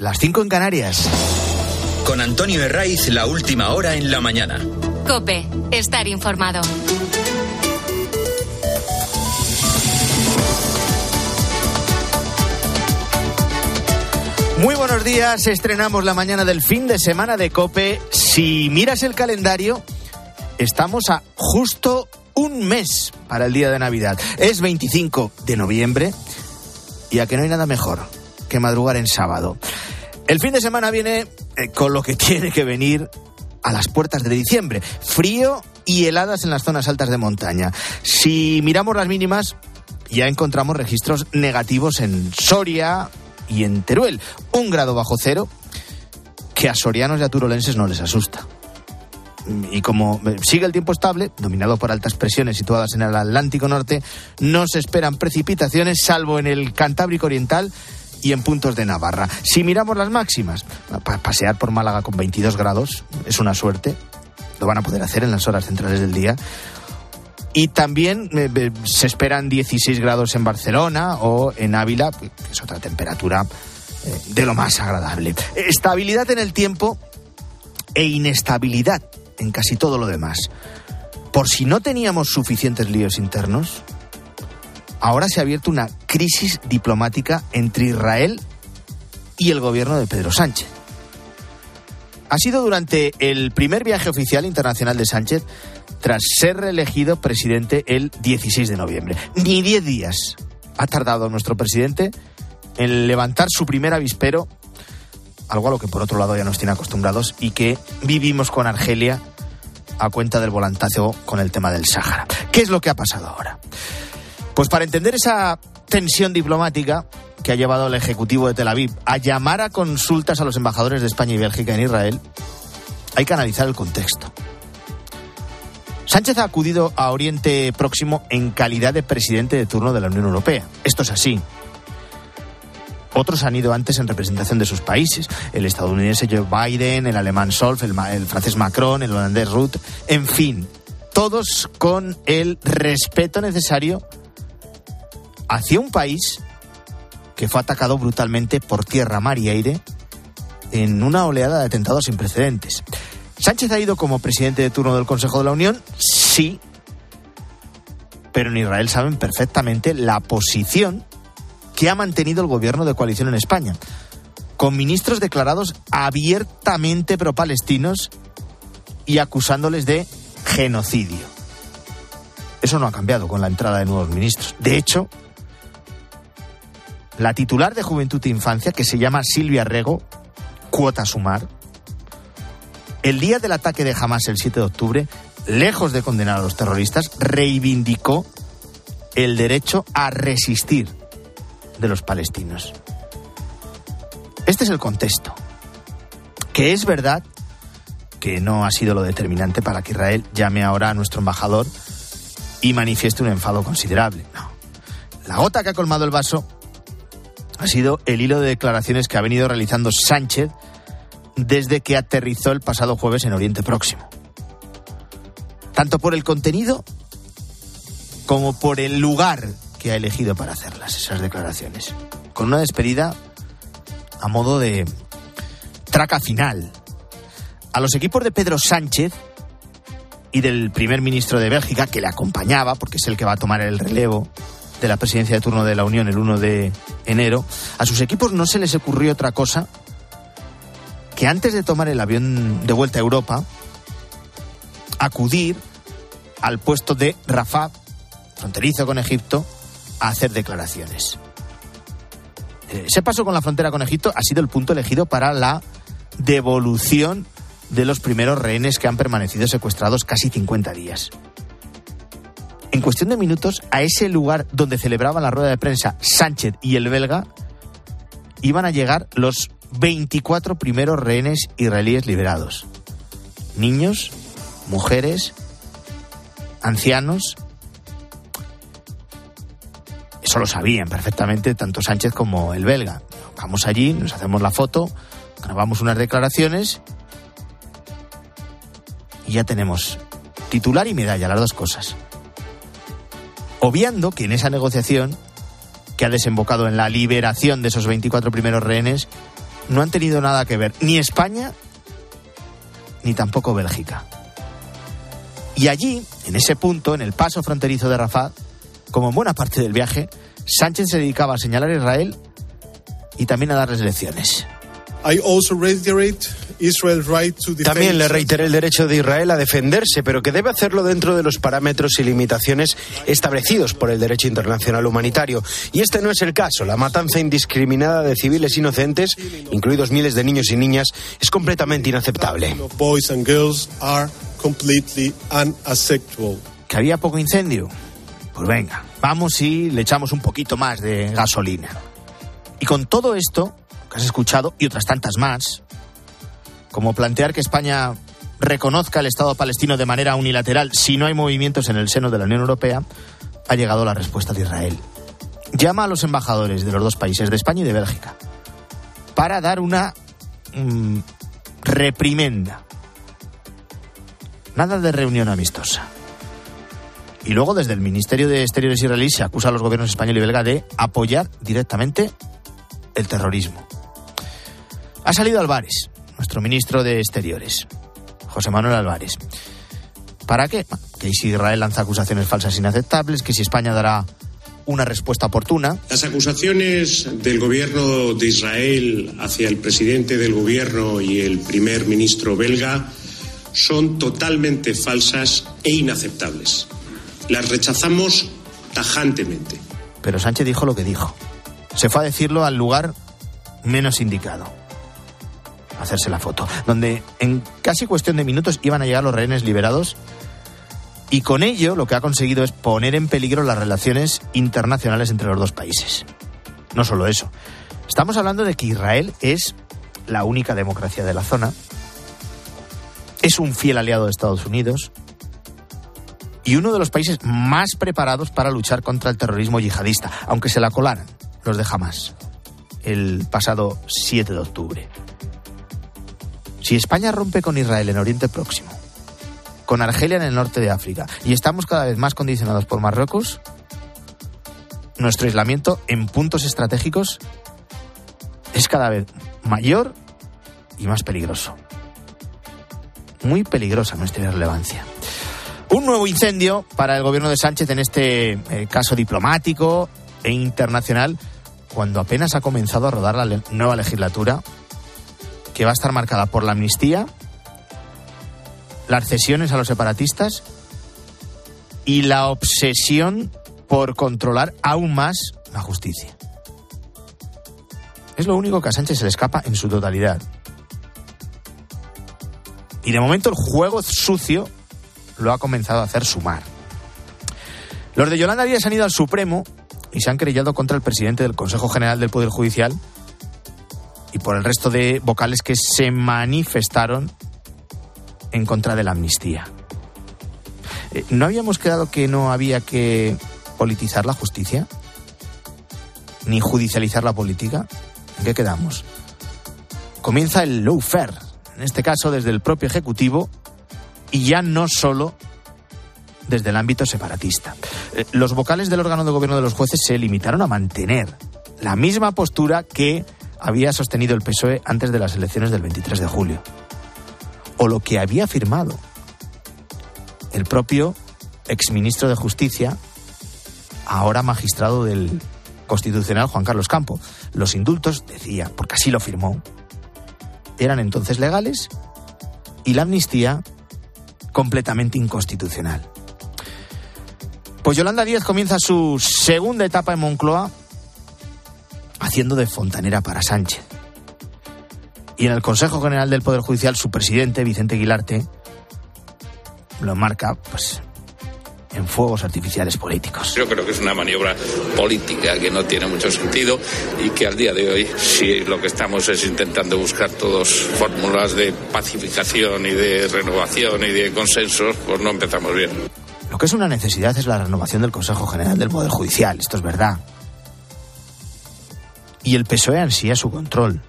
Las 5 en Canarias. Con Antonio Herraiz, la última hora en la mañana. Cope, estar informado. Muy buenos días, estrenamos la mañana del fin de semana de Cope. Si miras el calendario, estamos a justo un mes para el día de Navidad. Es 25 de noviembre y a que no hay nada mejor que madrugar en sábado. El fin de semana viene eh, con lo que tiene que venir a las puertas de diciembre. Frío y heladas en las zonas altas de montaña. Si miramos las mínimas, ya encontramos registros negativos en Soria y en Teruel. Un grado bajo cero que a sorianos y a turolenses no les asusta. Y como sigue el tiempo estable, dominado por altas presiones situadas en el Atlántico Norte, no se esperan precipitaciones, salvo en el Cantábrico Oriental y en puntos de Navarra. Si miramos las máximas, pasear por Málaga con 22 grados es una suerte. Lo van a poder hacer en las horas centrales del día. Y también eh, se esperan 16 grados en Barcelona o en Ávila, que es otra temperatura eh, de lo más agradable. Estabilidad en el tiempo e inestabilidad en casi todo lo demás. Por si no teníamos suficientes líos internos, ahora se ha abierto una crisis diplomática entre Israel y el gobierno de Pedro Sánchez. Ha sido durante el primer viaje oficial internacional de Sánchez tras ser reelegido presidente el 16 de noviembre. Ni 10 días ha tardado nuestro presidente en levantar su primer avispero, algo a lo que por otro lado ya nos tiene acostumbrados y que vivimos con Argelia a cuenta del volantazo con el tema del Sáhara. ¿Qué es lo que ha pasado ahora? Pues para entender esa tensión diplomática que ha llevado al Ejecutivo de Tel Aviv a llamar a consultas a los embajadores de España y Bélgica en Israel, hay que analizar el contexto. Sánchez ha acudido a Oriente Próximo en calidad de presidente de turno de la Unión Europea. Esto es así. Otros han ido antes en representación de sus países. El estadounidense Joe Biden, el alemán Solf, el, el francés Macron, el holandés Ruth. En fin, todos con el respeto necesario hacia un país que fue atacado brutalmente por tierra, mar y aire en una oleada de atentados sin precedentes. ¿Sánchez ha ido como presidente de turno del Consejo de la Unión? Sí. Pero en Israel saben perfectamente la posición que ha mantenido el gobierno de coalición en España, con ministros declarados abiertamente pro-palestinos y acusándoles de genocidio. Eso no ha cambiado con la entrada de nuevos ministros. De hecho, la titular de Juventud e Infancia, que se llama Silvia Rego, cuota sumar, el día del ataque de Hamas el 7 de octubre, lejos de condenar a los terroristas, reivindicó el derecho a resistir de los palestinos. Este es el contexto. Que es verdad que no ha sido lo determinante para que Israel llame ahora a nuestro embajador y manifieste un enfado considerable. No. La gota que ha colmado el vaso ha sido el hilo de declaraciones que ha venido realizando Sánchez desde que aterrizó el pasado jueves en Oriente Próximo. Tanto por el contenido como por el lugar que ha elegido para hacerlas, esas declaraciones. Con una despedida a modo de traca final. A los equipos de Pedro Sánchez y del primer ministro de Bélgica, que le acompañaba, porque es el que va a tomar el relevo de la presidencia de turno de la Unión el 1 de enero, a sus equipos no se les ocurrió otra cosa que antes de tomar el avión de vuelta a Europa, acudir al puesto de Rafah, fronterizo con Egipto, a hacer declaraciones. Eh, ese paso con la frontera con Egipto ha sido el punto elegido para la devolución de los primeros rehenes que han permanecido secuestrados casi 50 días. En cuestión de minutos, a ese lugar donde celebraban la rueda de prensa Sánchez y el belga, iban a llegar los 24 primeros rehenes israelíes liberados. Niños, mujeres, ancianos. Eso lo sabían perfectamente tanto Sánchez como el belga. Vamos allí, nos hacemos la foto, grabamos unas declaraciones y ya tenemos titular y medalla, las dos cosas. Obviando que en esa negociación, que ha desembocado en la liberación de esos 24 primeros rehenes, no han tenido nada que ver ni España ni tampoco Bélgica. Y allí, en ese punto, en el paso fronterizo de Rafah, como en buena parte del viaje, Sánchez se dedicaba a señalar a Israel y también a darles lecciones. También le reiteré el derecho de Israel a defenderse, pero que debe hacerlo dentro de los parámetros y limitaciones establecidos por el derecho internacional humanitario. Y este no es el caso. La matanza indiscriminada de civiles inocentes, incluidos miles de niños y niñas, es completamente inaceptable. ¿Que había poco incendio? Pues venga, vamos y le echamos un poquito más de gasolina. Y con todo esto, que has escuchado, y otras tantas más, como plantear que España reconozca el Estado palestino de manera unilateral si no hay movimientos en el seno de la Unión Europea, ha llegado la respuesta de Israel. Llama a los embajadores de los dos países, de España y de Bélgica, para dar una mm, reprimenda. Nada de reunión amistosa. Y luego desde el Ministerio de Exteriores israelí se acusa a los gobiernos español y belga de apoyar directamente el terrorismo. Ha salido Álvarez, nuestro ministro de Exteriores, José Manuel Álvarez. ¿Para qué? Que si Israel lanza acusaciones falsas inaceptables, que si España dará una respuesta oportuna. Las acusaciones del gobierno de Israel hacia el presidente del gobierno y el primer ministro belga son totalmente falsas e inaceptables. Las rechazamos tajantemente. Pero Sánchez dijo lo que dijo. Se fue a decirlo al lugar menos indicado hacerse la foto, donde en casi cuestión de minutos iban a llegar los rehenes liberados y con ello lo que ha conseguido es poner en peligro las relaciones internacionales entre los dos países. No solo eso, estamos hablando de que Israel es la única democracia de la zona, es un fiel aliado de Estados Unidos y uno de los países más preparados para luchar contra el terrorismo yihadista, aunque se la colaran los de Hamas el pasado 7 de octubre. Si España rompe con Israel en Oriente Próximo, con Argelia en el norte de África y estamos cada vez más condicionados por Marruecos, nuestro aislamiento en puntos estratégicos es cada vez mayor y más peligroso. Muy peligrosa nuestra irrelevancia. Un nuevo incendio para el gobierno de Sánchez en este eh, caso diplomático e internacional, cuando apenas ha comenzado a rodar la nueva legislatura que va a estar marcada por la amnistía, las cesiones a los separatistas y la obsesión por controlar aún más la justicia. Es lo único que a Sánchez se le escapa en su totalidad. Y de momento el juego sucio lo ha comenzado a hacer sumar. Los de Yolanda Díaz han ido al Supremo y se han querellado contra el presidente del Consejo General del Poder Judicial y por el resto de vocales que se manifestaron en contra de la amnistía. Eh, ¿No habíamos quedado que no había que politizar la justicia? ¿Ni judicializar la política? ¿En qué quedamos? Comienza el fair, en este caso desde el propio Ejecutivo y ya no solo desde el ámbito separatista. Eh, los vocales del órgano de gobierno de los jueces se limitaron a mantener la misma postura que había sostenido el PSOE antes de las elecciones del 23 de julio. O lo que había afirmado el propio exministro de Justicia, ahora magistrado del Constitucional Juan Carlos Campo. Los indultos, decía, porque así lo firmó, eran entonces legales y la amnistía completamente inconstitucional. Pues Yolanda Díaz comienza su segunda etapa en Moncloa haciendo de fontanera para Sánchez. Y en el Consejo General del Poder Judicial, su presidente, Vicente Aguilarte, lo marca, pues, en fuegos artificiales políticos. Yo creo que es una maniobra política que no tiene mucho sentido y que al día de hoy, si lo que estamos es intentando buscar todos fórmulas de pacificación y de renovación y de consensos, pues no empezamos bien. Lo que es una necesidad es la renovación del Consejo General del Poder Judicial, esto es verdad y el PSOE ansía su control.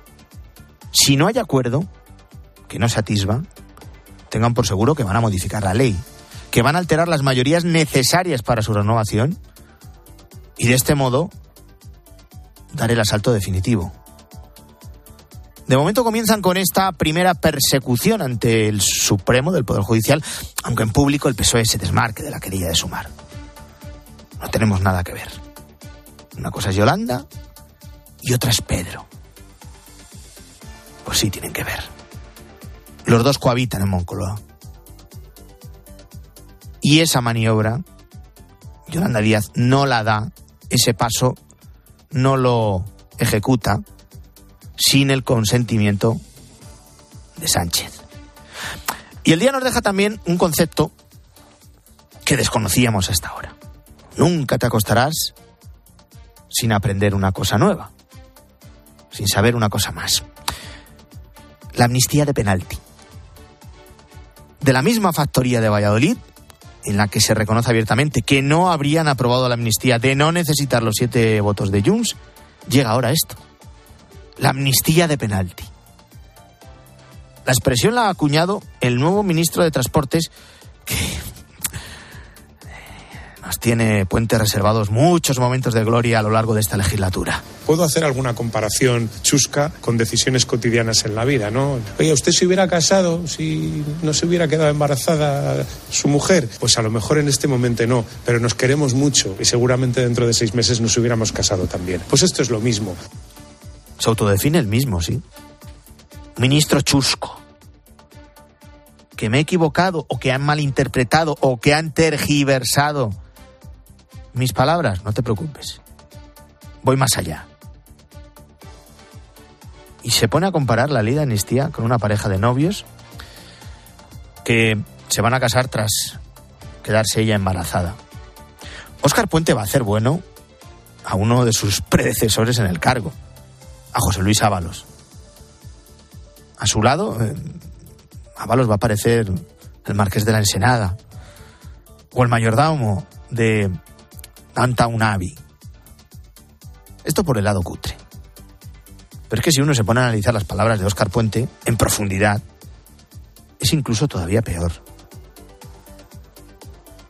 Si no hay acuerdo, que no se atisba, tengan por seguro que van a modificar la ley, que van a alterar las mayorías necesarias para su renovación y de este modo dar el asalto definitivo. De momento comienzan con esta primera persecución ante el Supremo del Poder Judicial, aunque en público el PSOE se desmarque de la querella de Sumar. No tenemos nada que ver. Una cosa es Yolanda y otra es Pedro. Pues sí, tienen que ver. Los dos cohabitan en Moncloa. Y esa maniobra, Yolanda Díaz no la da, ese paso no lo ejecuta sin el consentimiento de Sánchez. Y el día nos deja también un concepto que desconocíamos hasta ahora. Nunca te acostarás sin aprender una cosa nueva, sin saber una cosa más. La amnistía de penalti. De la misma factoría de Valladolid, en la que se reconoce abiertamente que no habrían aprobado la amnistía de no necesitar los siete votos de Junts, llega ahora esto la amnistía de penalti. La expresión la ha acuñado el nuevo ministro de Transportes que nos tiene puentes reservados muchos momentos de gloria a lo largo de esta legislatura. Puedo hacer alguna comparación chusca con decisiones cotidianas en la vida, ¿no? Oye, usted se hubiera casado si no se hubiera quedado embarazada su mujer, pues a lo mejor en este momento no, pero nos queremos mucho y seguramente dentro de seis meses nos hubiéramos casado también. Pues esto es lo mismo. Se autodefine el mismo, sí. Ministro chusco. Que me he equivocado o que han malinterpretado o que han tergiversado mis palabras, no te preocupes. Voy más allá. Y se pone a comparar la ley de amnistía con una pareja de novios que se van a casar tras quedarse ella embarazada. Óscar Puente va a hacer bueno a uno de sus predecesores en el cargo a José Luis Ábalos. A su lado, eh, Ábalos va a aparecer el Marqués de la Ensenada o el mayordomo de Downtown Abbey. Esto por el lado cutre. Pero es que si uno se pone a analizar las palabras de Óscar Puente en profundidad, es incluso todavía peor.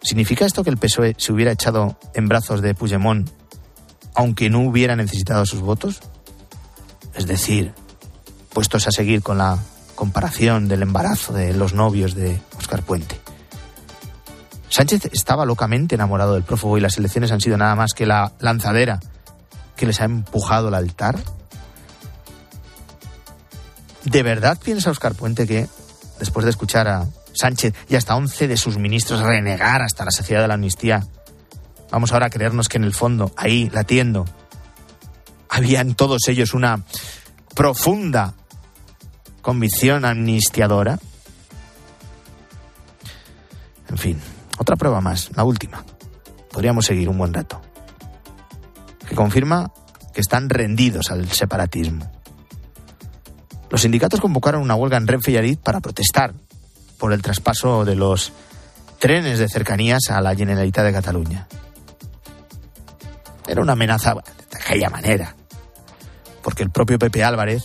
¿Significa esto que el PSOE se hubiera echado en brazos de Puigdemont aunque no hubiera necesitado sus votos? Es decir, puestos a seguir con la comparación del embarazo de los novios de Oscar Puente. Sánchez estaba locamente enamorado del prófugo y las elecciones han sido nada más que la lanzadera que les ha empujado al altar. ¿De verdad piensa Oscar Puente que, después de escuchar a Sánchez y hasta 11 de sus ministros renegar hasta la saciedad de la amnistía, vamos ahora a creernos que en el fondo, ahí, latiendo, había en todos ellos una profunda convicción amnistiadora. En fin, otra prueba más, la última. Podríamos seguir un buen rato. Que confirma que están rendidos al separatismo. Los sindicatos convocaron una huelga en Renfe y Arid para protestar por el traspaso de los trenes de cercanías a la Generalitat de Cataluña. Era una amenaza de aquella manera, porque el propio Pepe Álvarez,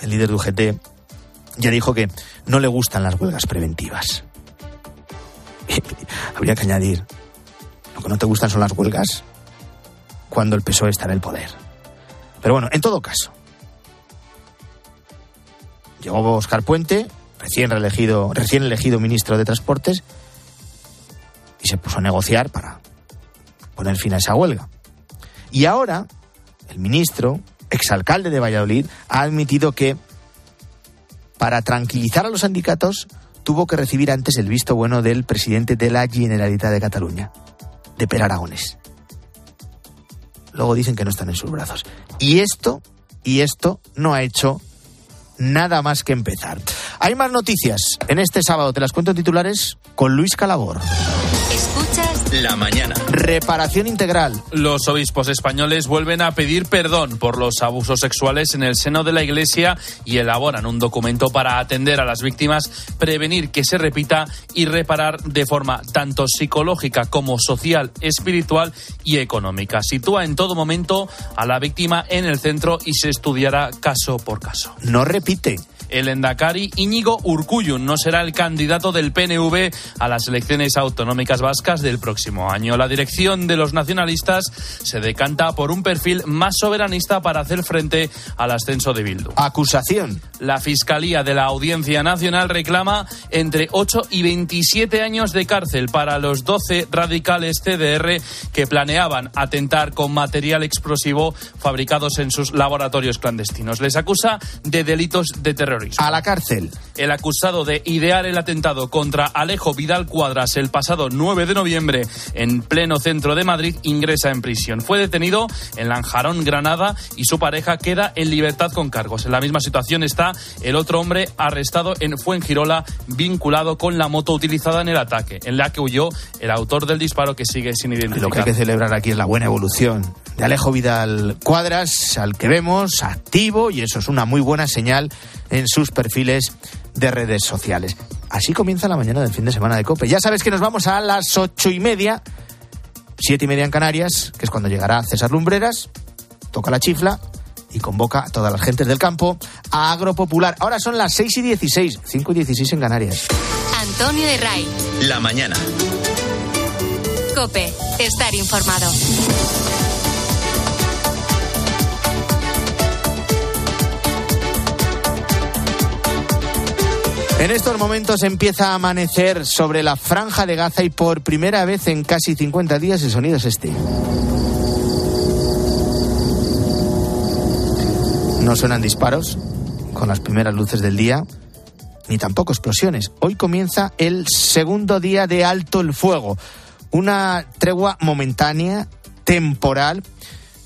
el líder de UGT, ya dijo que no le gustan las huelgas preventivas. Habría que añadir, lo que no te gustan son las huelgas cuando el PSOE está en el poder. Pero bueno, en todo caso, llegó Oscar Puente, recién, reelegido, recién elegido ministro de Transportes, y se puso a negociar para poner fin a esa huelga. Y ahora, el ministro, exalcalde de Valladolid, ha admitido que para tranquilizar a los sindicatos tuvo que recibir antes el visto bueno del presidente de la Generalitat de Cataluña, de Per Aragones. Luego dicen que no están en sus brazos. Y esto, y esto no ha hecho nada más que empezar. Hay más noticias en este sábado, te las cuento en titulares con Luis Calabor. La mañana. Reparación integral. Los obispos españoles vuelven a pedir perdón por los abusos sexuales en el seno de la Iglesia y elaboran un documento para atender a las víctimas, prevenir que se repita y reparar de forma tanto psicológica como social, espiritual y económica. Sitúa en todo momento a la víctima en el centro y se estudiará caso por caso. No repite. El endacari Íñigo Urcuyu no será el candidato del PNV a las elecciones autonómicas vascas del próximo próximo año. La dirección de los nacionalistas se decanta por un perfil más soberanista para hacer frente al ascenso de Bildu. Acusación. La Fiscalía de la Audiencia Nacional reclama entre 8 y 27 años de cárcel para los 12 radicales CDR que planeaban atentar con material explosivo fabricados en sus laboratorios clandestinos. Les acusa de delitos de terrorismo. A la cárcel. El acusado de idear el atentado contra Alejo Vidal Cuadras el pasado 9 de noviembre en pleno centro de Madrid ingresa en prisión. Fue detenido en Lanjarón, Granada, y su pareja queda en libertad con cargos. En la misma situación está el otro hombre arrestado en Fuengirola, vinculado con la moto utilizada en el ataque, en la que huyó el autor del disparo que sigue sin identificar. Lo que hay que celebrar aquí es la buena evolución de Alejo Vidal Cuadras, al que vemos activo, y eso es una muy buena señal en sus perfiles de redes sociales. Así comienza la mañana del fin de semana de COPE. Ya sabes que nos vamos a las ocho y media, siete y media en Canarias, que es cuando llegará César Lumbreras, toca la chifla y convoca a todas las gentes del campo a Agropopular. Ahora son las seis y dieciséis, cinco y dieciséis en Canarias. Antonio de Ray. La mañana. Cope, estar informado. En estos momentos empieza a amanecer sobre la franja de Gaza y por primera vez en casi 50 días el sonido es este. No suenan disparos con las primeras luces del día, ni tampoco explosiones. Hoy comienza el segundo día de alto el fuego, una tregua momentánea, temporal,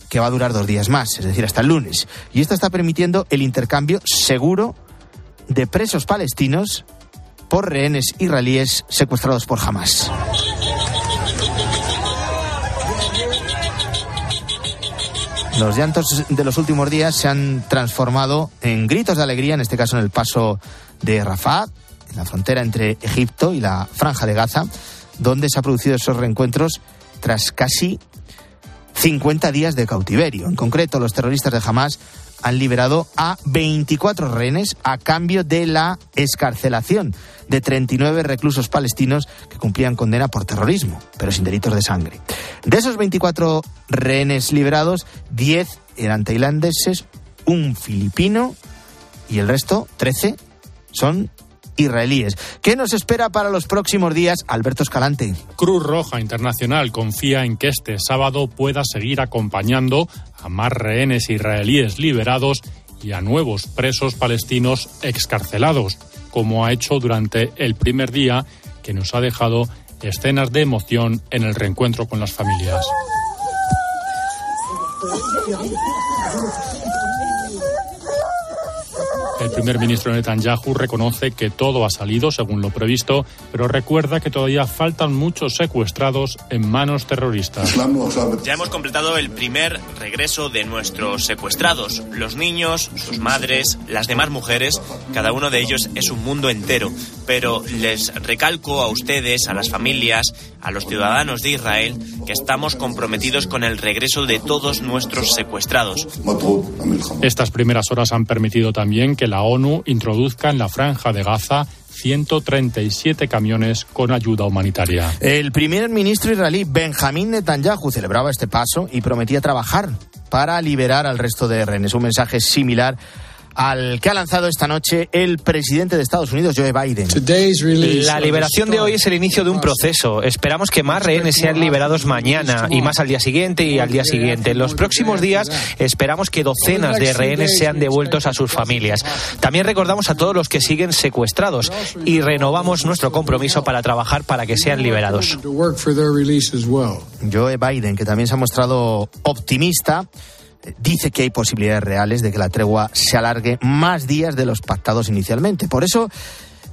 que va a durar dos días más, es decir, hasta el lunes. Y esto está permitiendo el intercambio seguro de presos palestinos por rehenes israelíes secuestrados por Hamas. Los llantos de los últimos días se han transformado en gritos de alegría, en este caso en el paso de Rafah, en la frontera entre Egipto y la Franja de Gaza, donde se han producido esos reencuentros tras casi 50 días de cautiverio. En concreto, los terroristas de Hamas han liberado a 24 rehenes a cambio de la escarcelación de 39 reclusos palestinos que cumplían condena por terrorismo, pero sin delitos de sangre. De esos 24 rehenes liberados, 10 eran tailandeses, un filipino y el resto, 13, son israelíes. ¿Qué nos espera para los próximos días, Alberto Escalante? Cruz Roja Internacional confía en que este sábado pueda seguir acompañando a más rehenes israelíes liberados y a nuevos presos palestinos excarcelados, como ha hecho durante el primer día que nos ha dejado escenas de emoción en el reencuentro con las familias. El primer ministro Netanyahu reconoce que todo ha salido según lo previsto, pero recuerda que todavía faltan muchos secuestrados en manos terroristas. Ya hemos completado el primer regreso de nuestros secuestrados. Los niños, sus madres, las demás mujeres, cada uno de ellos es un mundo entero. Pero les recalco a ustedes, a las familias, a los ciudadanos de Israel, que estamos comprometidos con el regreso de todos nuestros secuestrados. Estas primeras horas han permitido también que la ONU introduzca en la franja de Gaza 137 camiones con ayuda humanitaria. El primer ministro israelí Benjamín Netanyahu celebraba este paso y prometía trabajar para liberar al resto de rehenes. Un mensaje similar al que ha lanzado esta noche el presidente de Estados Unidos, Joe Biden. La liberación de hoy es el inicio de un proceso. Esperamos que más rehenes sean liberados mañana y más al día siguiente y al día siguiente. En los próximos días esperamos que docenas de rehenes sean devueltos a sus familias. También recordamos a todos los que siguen secuestrados y renovamos nuestro compromiso para trabajar para que sean liberados. Joe Biden, que también se ha mostrado optimista dice que hay posibilidades reales de que la tregua se alargue más días de los pactados inicialmente. Por eso,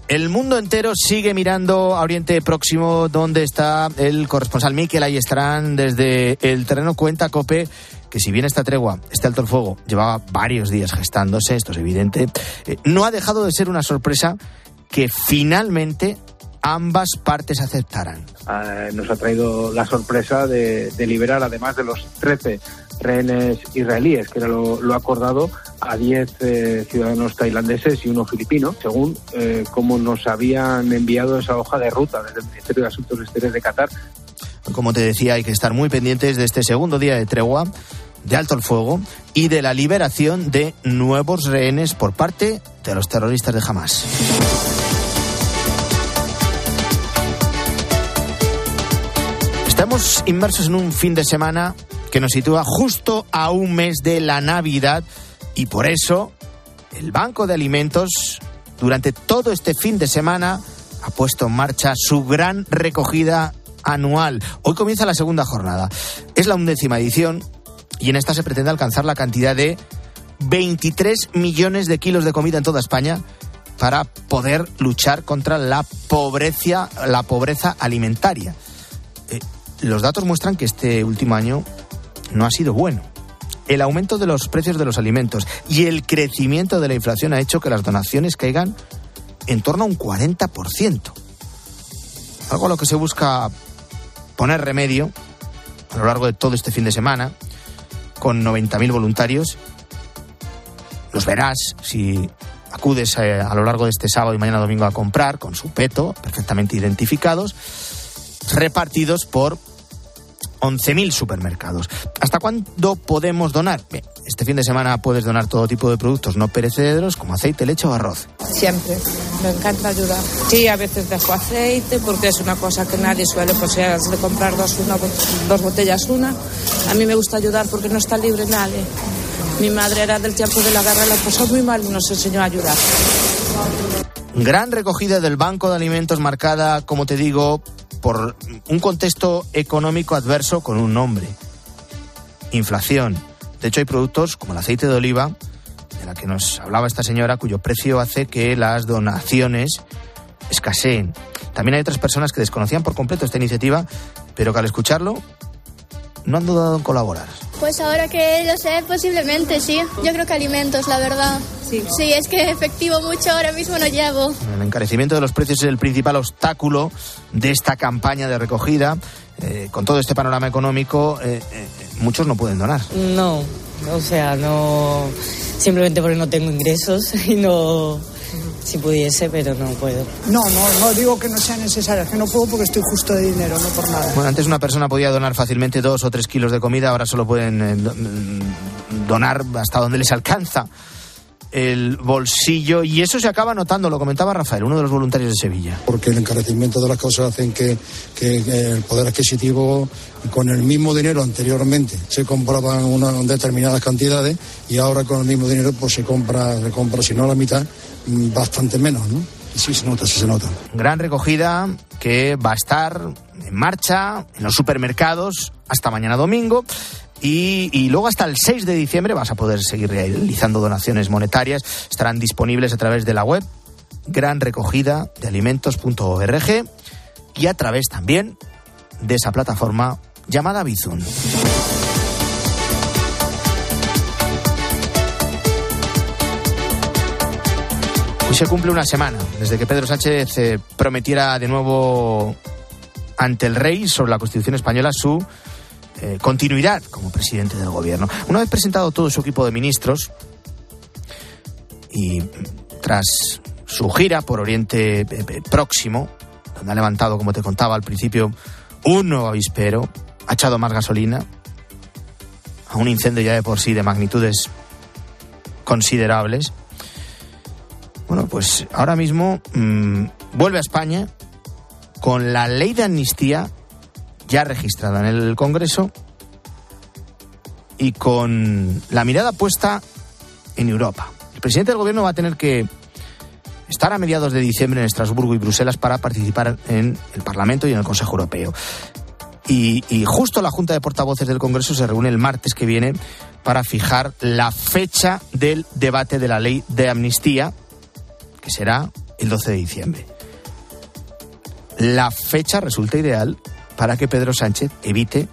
el mundo entero sigue mirando a Oriente Próximo, donde está el corresponsal Miquel Ayestarán desde el terreno Cuenta Cope que si bien esta tregua, este alto el fuego, llevaba varios días gestándose, esto es evidente, eh, no ha dejado de ser una sorpresa que finalmente ambas partes aceptaran. Uh, nos ha traído la sorpresa de, liberar, además de los 13 rehenes israelíes, que era lo, lo acordado, a 10 eh, ciudadanos tailandeses y uno filipino, según eh, como nos habían enviado esa hoja de ruta desde el Ministerio de Asuntos Exteriores de Qatar Como te decía, hay que estar muy pendientes de este segundo día de tregua, de alto el fuego y de la liberación de nuevos rehenes por parte de los terroristas de Hamas. Estamos inmersos en un fin de semana que nos sitúa justo a un mes de la Navidad y por eso el Banco de Alimentos durante todo este fin de semana ha puesto en marcha su gran recogida anual. Hoy comienza la segunda jornada. Es la undécima edición y en esta se pretende alcanzar la cantidad de 23 millones de kilos de comida en toda España para poder luchar contra la pobreza, la pobreza alimentaria. Eh, los datos muestran que este último año no ha sido bueno. El aumento de los precios de los alimentos y el crecimiento de la inflación ha hecho que las donaciones caigan en torno a un 40%. Algo a lo que se busca poner remedio a lo largo de todo este fin de semana, con 90.000 voluntarios. Los verás si acudes eh, a, lo largo de este sábado y mañana domingo a comprar con su peto, perfectamente identificados, repartidos por 11.000 supermercados. ¿Hasta cuándo podemos donar? este fin de semana puedes donar todo tipo de productos no perecederos como aceite, leche o arroz. Siempre, me encanta ayudar. Sí, a veces dejo aceite porque es una cosa que nadie suele, pues si has de comprar dos, una, dos botellas una. A mí me gusta ayudar porque no está libre nadie. Mi madre era del tiempo de la guerra, la pasó muy mal y nos enseñó a ayudar. Gran recogida del Banco de Alimentos marcada, como te digo, por un contexto económico adverso con un nombre. Inflación. De hecho, hay productos como el aceite de oliva, de la que nos hablaba esta señora, cuyo precio hace que las donaciones escaseen. También hay otras personas que desconocían por completo esta iniciativa, pero que al escucharlo no han dudado en colaborar. Pues ahora que lo sé, posiblemente sí. Yo creo que alimentos, la verdad. Sí. sí, es que efectivo mucho ahora mismo no llevo. El encarecimiento de los precios es el principal obstáculo de esta campaña de recogida. Eh, con todo este panorama económico, eh, eh, muchos no pueden donar. No, o sea, no. Simplemente porque no tengo ingresos y no si pudiese, pero no puedo. No, no, no digo que no sea necesario, es que no puedo porque estoy justo de dinero, no por nada. Bueno, antes una persona podía donar fácilmente dos o tres kilos de comida, ahora solo pueden eh, mm, donar hasta donde les alcanza el bolsillo y eso se acaba notando, lo comentaba Rafael, uno de los voluntarios de Sevilla. Porque el encarecimiento de las cosas hacen que, que, el poder adquisitivo con el mismo dinero anteriormente se compraban unas determinadas cantidades y ahora con el mismo dinero pues se compra, se compra si no la mitad, mm, bastante menos, sí se nota, sí se nota. Gran recogida que va a estar en marcha en los supermercados hasta mañana domingo. Y, luego hasta el 6 de diciembre vas a poder seguir realizando donaciones monetarias. Estarán disponibles a través de la web gran recogida de alimentos.org y a través también de esa plataforma llamada Bizun. Hoy se cumple una semana desde que Pedro Sánchez eh, prometiera de nuevo ante el rey sobre la Constitución española su eh, continuidad como presidente del gobierno. Una vez presentado todo su equipo de ministros y tras su gira por Oriente eh, eh, Próximo, donde ha levantado, como te contaba al principio, un nuevo avispero, ha echado más gasolina a un incendio ya de por sí de magnitudes considerables. Bueno, pues ahora mismo mm, vuelve a España con la ley de amnistía ya registrada en el Congreso y con la mirada puesta en Europa. El presidente del Gobierno va a tener que estar a mediados de diciembre en Estrasburgo y Bruselas para participar en el Parlamento y en el Consejo Europeo. Y, y, justo la Junta de Portavoces del Congreso se reúne el martes que viene para fijar la fecha del debate de la ley de amnistía, que será el 12 de diciembre. La fecha resulta ideal para que Pedro Sánchez evite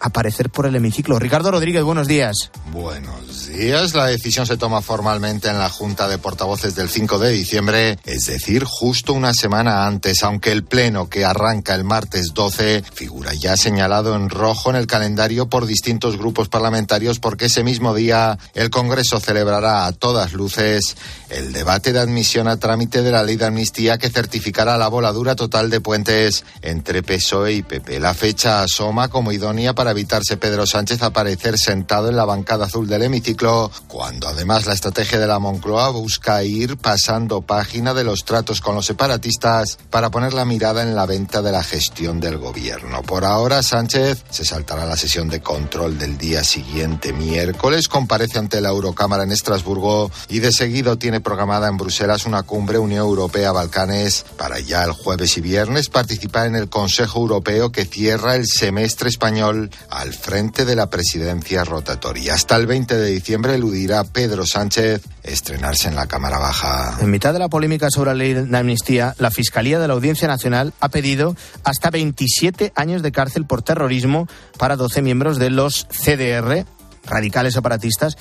aparecer por el hemiciclo. Ricardo Rodríguez, buenos días. Buenos días. La decisión se toma formalmente en la Junta de Portavoces del 5 de diciembre, es decir, justo una semana antes, aunque el pleno que arranca el martes 12 figura ya señalado en rojo en el calendario por distintos grupos parlamentarios porque ese mismo día el Congreso celebrará a todas luces el debate de admisión a trámite de la ley de amnistía que certificará la voladura total de puentes entre PSOE y PP. La fecha asoma como idónea para evitarse Pedro Sánchez aparecer sentado en la bancada azul del hemiciclo, cuando además la estrategia de la Moncloa busca ir pasando página de los tratos con los separatistas para poner la mirada en la venta de la gestión del gobierno. Por ahora, Sánchez se saltará la sesión de control del día siguiente, miércoles, comparece ante la Eurocámara en Estrasburgo y de seguido tiene programada en Bruselas una cumbre Unión Europea-Balcanes para ya el jueves y viernes participar en el Consejo Europeo que cierra el semestre español al frente de la presidencia rotatoria. Hasta el 20 de diciembre eludirá Pedro Sánchez estrenarse en la Cámara Baja. En mitad de la polémica sobre la ley de amnistía, la Fiscalía de la Audiencia Nacional ha pedido hasta 27 años de cárcel por terrorismo para 12 miembros de los CDR, radicales separatistas,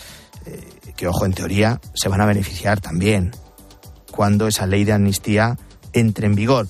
eh, que, ojo, en teoría se van a beneficiar también cuando esa ley de amnistía entre en vigor.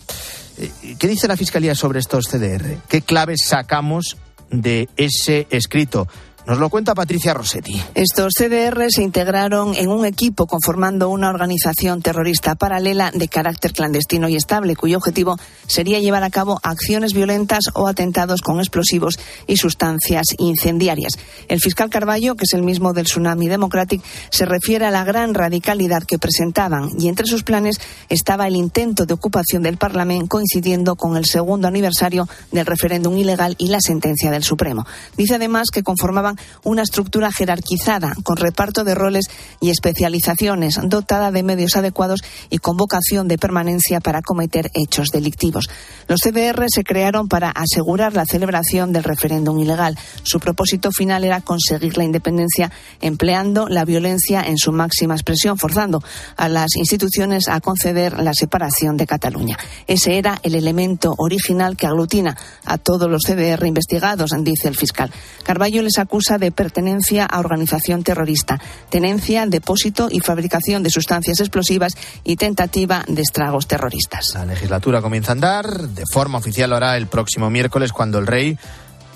Eh, ¿Qué dice la Fiscalía sobre estos CDR? ¿Qué claves sacamos de ese escrito? Nos lo cuenta Patricia Rossetti. Estos CDR se integraron en un equipo conformando una organización terrorista paralela de carácter clandestino y estable, cuyo objetivo sería llevar a cabo acciones violentas o atentados con explosivos y sustancias incendiarias. El fiscal Carballo, que es el mismo del Tsunami Democratic, se refiere a la gran radicalidad que presentaban y entre sus planes estaba el intento de ocupación del Parlamento coincidiendo con el segundo aniversario del referéndum ilegal y la sentencia del Supremo. Dice además que conformaban una estructura jerarquizada, con reparto de roles y especializaciones, dotada de medios adecuados y con vocación de permanencia para cometer hechos delictivos. Los CDR se crearon para asegurar la celebración del referéndum ilegal. Su propósito final era conseguir la independencia empleando la violencia en su máxima expresión, forzando a las instituciones a conceder la separación de Cataluña. Ese era el elemento original que aglutina a todos los CDR investigados, dice el fiscal. Carballo les acusa de pertenencia a organización terrorista, tenencia, depósito y fabricación de sustancias explosivas y tentativa de estragos terroristas. La legislatura comienza a andar, de forma oficial lo hará el próximo miércoles cuando el rey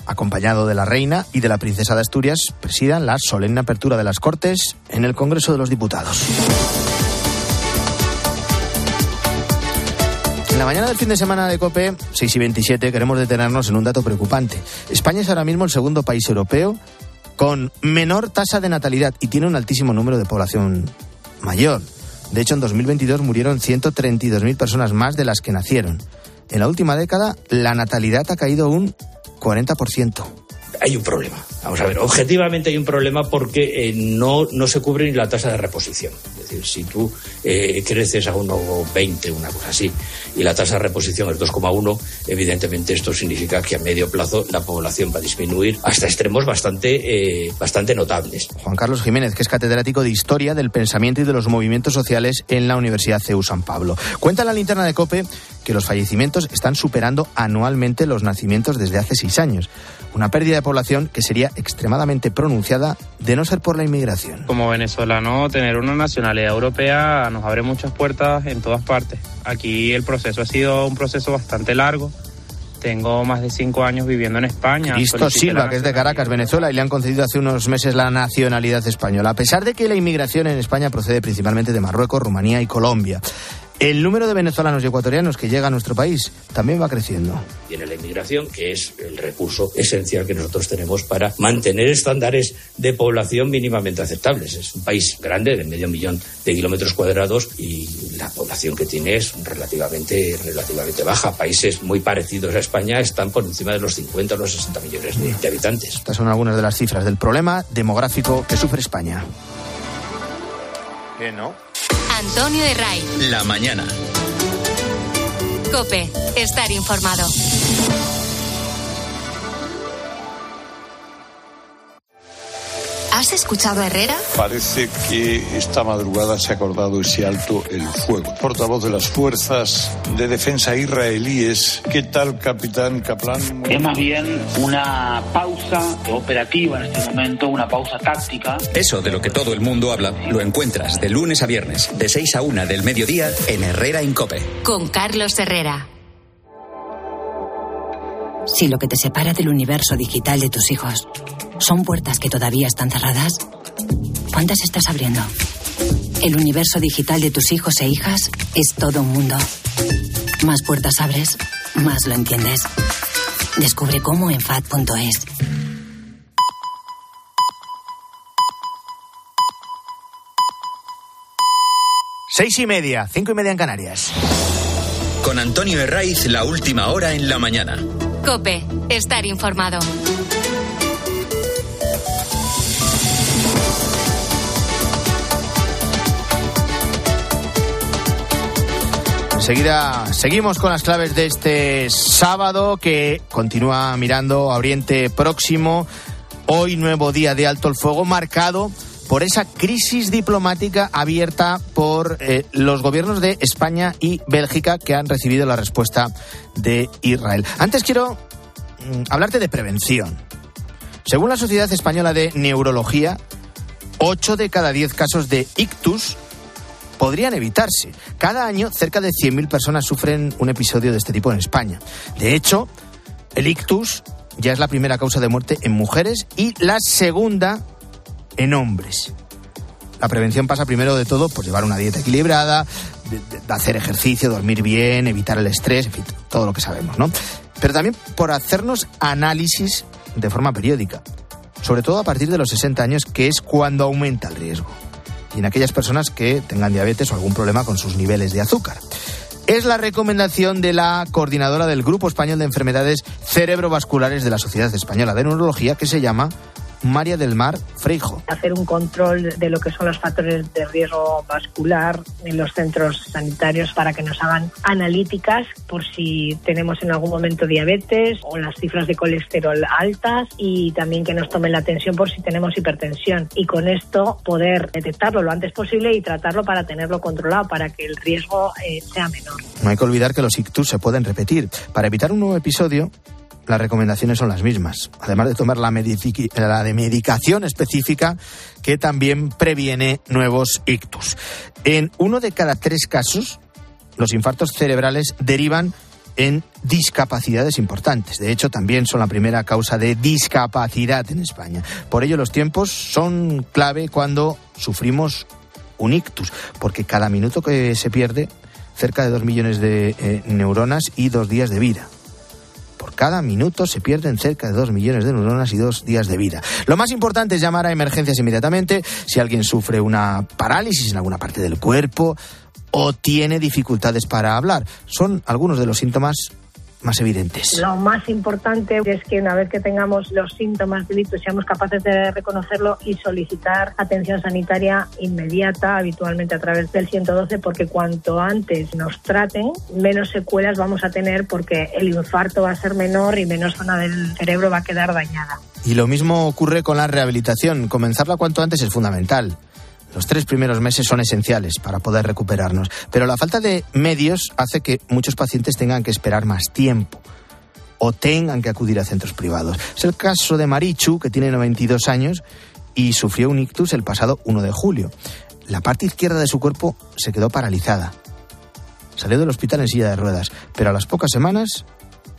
acompañado de la reina y de la princesa de Asturias, presidan la solemne apertura de las Cortes en el Congreso de los Diputados. En la mañana del fin de semana de COPE, 6 y 27, queremos detenernos en un dato preocupante. España es ahora mismo el segundo país europeo con menor tasa de natalidad y tiene un altísimo número de población mayor. De hecho, en 2022 murieron 132.000 personas más de las que nacieron. En la última década, la natalidad ha caído un 40% hay un problema. Vamos a ver, objetivamente hay un problema porque eh, no, no se cubre ni la tasa de reposición. Es decir, si tú eh, creces a 1,20, una cosa así, y la tasa de reposición es 2,1, evidentemente esto significa que a medio plazo la población va a disminuir hasta extremos bastante, eh, bastante notables. Juan Carlos Jiménez, que es catedrático de Historia del Pensamiento y de los Movimientos Sociales en la Universidad CEU San Pablo. Cuenta la linterna de COPE que los fallecimientos están superando anualmente los nacimientos desde hace seis años. Una pérdida de población que sería extremadamente pronunciada de no ser por la inmigración. Como venezolano, tener una nacionalidad europea nos abre muchas puertas en todas partes. Aquí el proceso ha sido un proceso bastante largo. Tengo más de cinco años viviendo en España. Cristo Silva, que es de Caracas, Venezuela, y le han concedido hace unos meses la nacionalidad española, a pesar de que la inmigración en España procede principalmente de Marruecos, Rumanía y Colombia. El número de venezolanos y ecuatorianos que llega a nuestro país también va creciendo. Tiene la inmigración, que es el recurso esencial que nosotros tenemos para mantener estándares de población mínimamente aceptables. Es un país grande, de medio millón de kilómetros cuadrados, y la población que tiene es relativamente, relativamente baja. Países muy parecidos a España están por encima de los 50 o los 60 millones de, de habitantes. Estas son algunas de las cifras del problema demográfico que sufre España. ¿Qué no? Antonio de Ray. La mañana. Cope, estar informado. ¿Has escuchado a Herrera? Parece que esta madrugada se ha acordado ese alto el fuego. Portavoz de las fuerzas de defensa israelíes. ¿Qué tal, capitán Kaplan? Es más bien una pausa operativa en este momento, una pausa táctica. Eso de lo que todo el mundo habla lo encuentras de lunes a viernes, de 6 a 1 del mediodía en Herrera Incope. Con Carlos Herrera. Si lo que te separa del universo digital de tus hijos son puertas que todavía están cerradas, ¿cuántas estás abriendo? El universo digital de tus hijos e hijas es todo un mundo. Más puertas abres, más lo entiendes. Descubre cómo en FAD.es. Seis y media, cinco y media en Canarias. Con Antonio Herraiz, la última hora en la mañana. Cope, estar informado. Enseguida seguimos con las claves de este sábado que continúa mirando a Oriente Próximo. Hoy nuevo día de alto el fuego marcado por esa crisis diplomática abierta por eh, los gobiernos de España y Bélgica que han recibido la respuesta de Israel. Antes quiero mm, hablarte de prevención. Según la Sociedad Española de Neurología, 8 de cada 10 casos de ictus podrían evitarse. Cada año, cerca de 100.000 personas sufren un episodio de este tipo en España. De hecho, el ictus ya es la primera causa de muerte en mujeres y la segunda en hombres. La prevención pasa primero de todo por llevar una dieta equilibrada, hacer ejercicio, dormir bien, evitar el estrés, en fin, todo lo que sabemos, ¿no? Pero también por hacernos análisis de forma periódica, sobre todo a partir de los 60 años, que es cuando aumenta el riesgo y en aquellas personas que tengan diabetes o algún problema con sus niveles de azúcar. Es la recomendación de la coordinadora del Grupo Español de Enfermedades Cerebrovasculares de la Sociedad Española de Neurología, que se llama María del Mar Freijo. Hacer un control de lo que son los factores de riesgo vascular en los centros sanitarios para que nos hagan analíticas por si tenemos en algún momento diabetes o las cifras de colesterol altas y también que nos tomen la tensión por si tenemos hipertensión y con esto poder detectarlo lo antes posible y tratarlo para tenerlo controlado para que el riesgo eh, sea menor. No hay que olvidar que los ictus se pueden repetir. Para evitar un nuevo episodio, las recomendaciones son las mismas, además de tomar la, de medicación específica que también previene nuevos ictus. En uno de cada tres casos, los infartos cerebrales derivan en discapacidades importantes. De hecho, también son la primera causa de discapacidad en España. Por ello, los tiempos son clave cuando sufrimos un ictus, porque cada minuto que se pierde, cerca de dos millones de eh, neuronas y dos días de vida. Cada minuto se pierden cerca de 2 millones de neuronas y dos días de vida. Lo más importante es llamar a emergencias inmediatamente si alguien sufre una parálisis en alguna parte del cuerpo o tiene dificultades para hablar. Son algunos de los síntomas más evidentes. Lo más importante es que una vez que tengamos los síntomas del ictus seamos capaces de reconocerlo y solicitar atención sanitaria inmediata, habitualmente a través del 112, porque cuanto antes nos traten, menos secuelas vamos a tener porque el infarto va a ser menor y menos zona del cerebro va a quedar dañada. Y lo mismo ocurre con la rehabilitación. Comenzarla cuanto antes es fundamental. Los tres primeros meses son esenciales para poder recuperarnos, pero la falta de medios hace que muchos pacientes tengan que esperar más tiempo o tengan que acudir a centros privados. Es el caso de Marichu, que tiene 92 años y sufrió un ictus el pasado 1 de julio. La parte izquierda de su cuerpo se quedó paralizada. Salió del hospital en silla de ruedas, pero a las pocas semanas,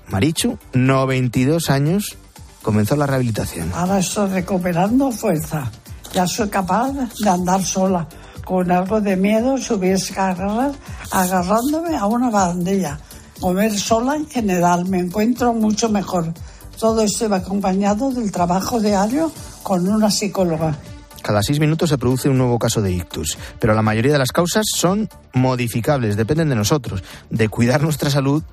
Marichu, 92 años, comenzó la rehabilitación. Ahora estoy recuperando fuerza ya soy capaz de andar sola. Con algo de miedo subir escaleras agarrándome a una bandilla. Comer sola en general me encuentro mucho mejor. Todo esto va acompañado del trabajo diario con una psicóloga. Cada seis minutos se produce un nuevo caso de ictus, pero la mayoría de las causas son modificables, dependen de nosotros, de cuidar nuestra salud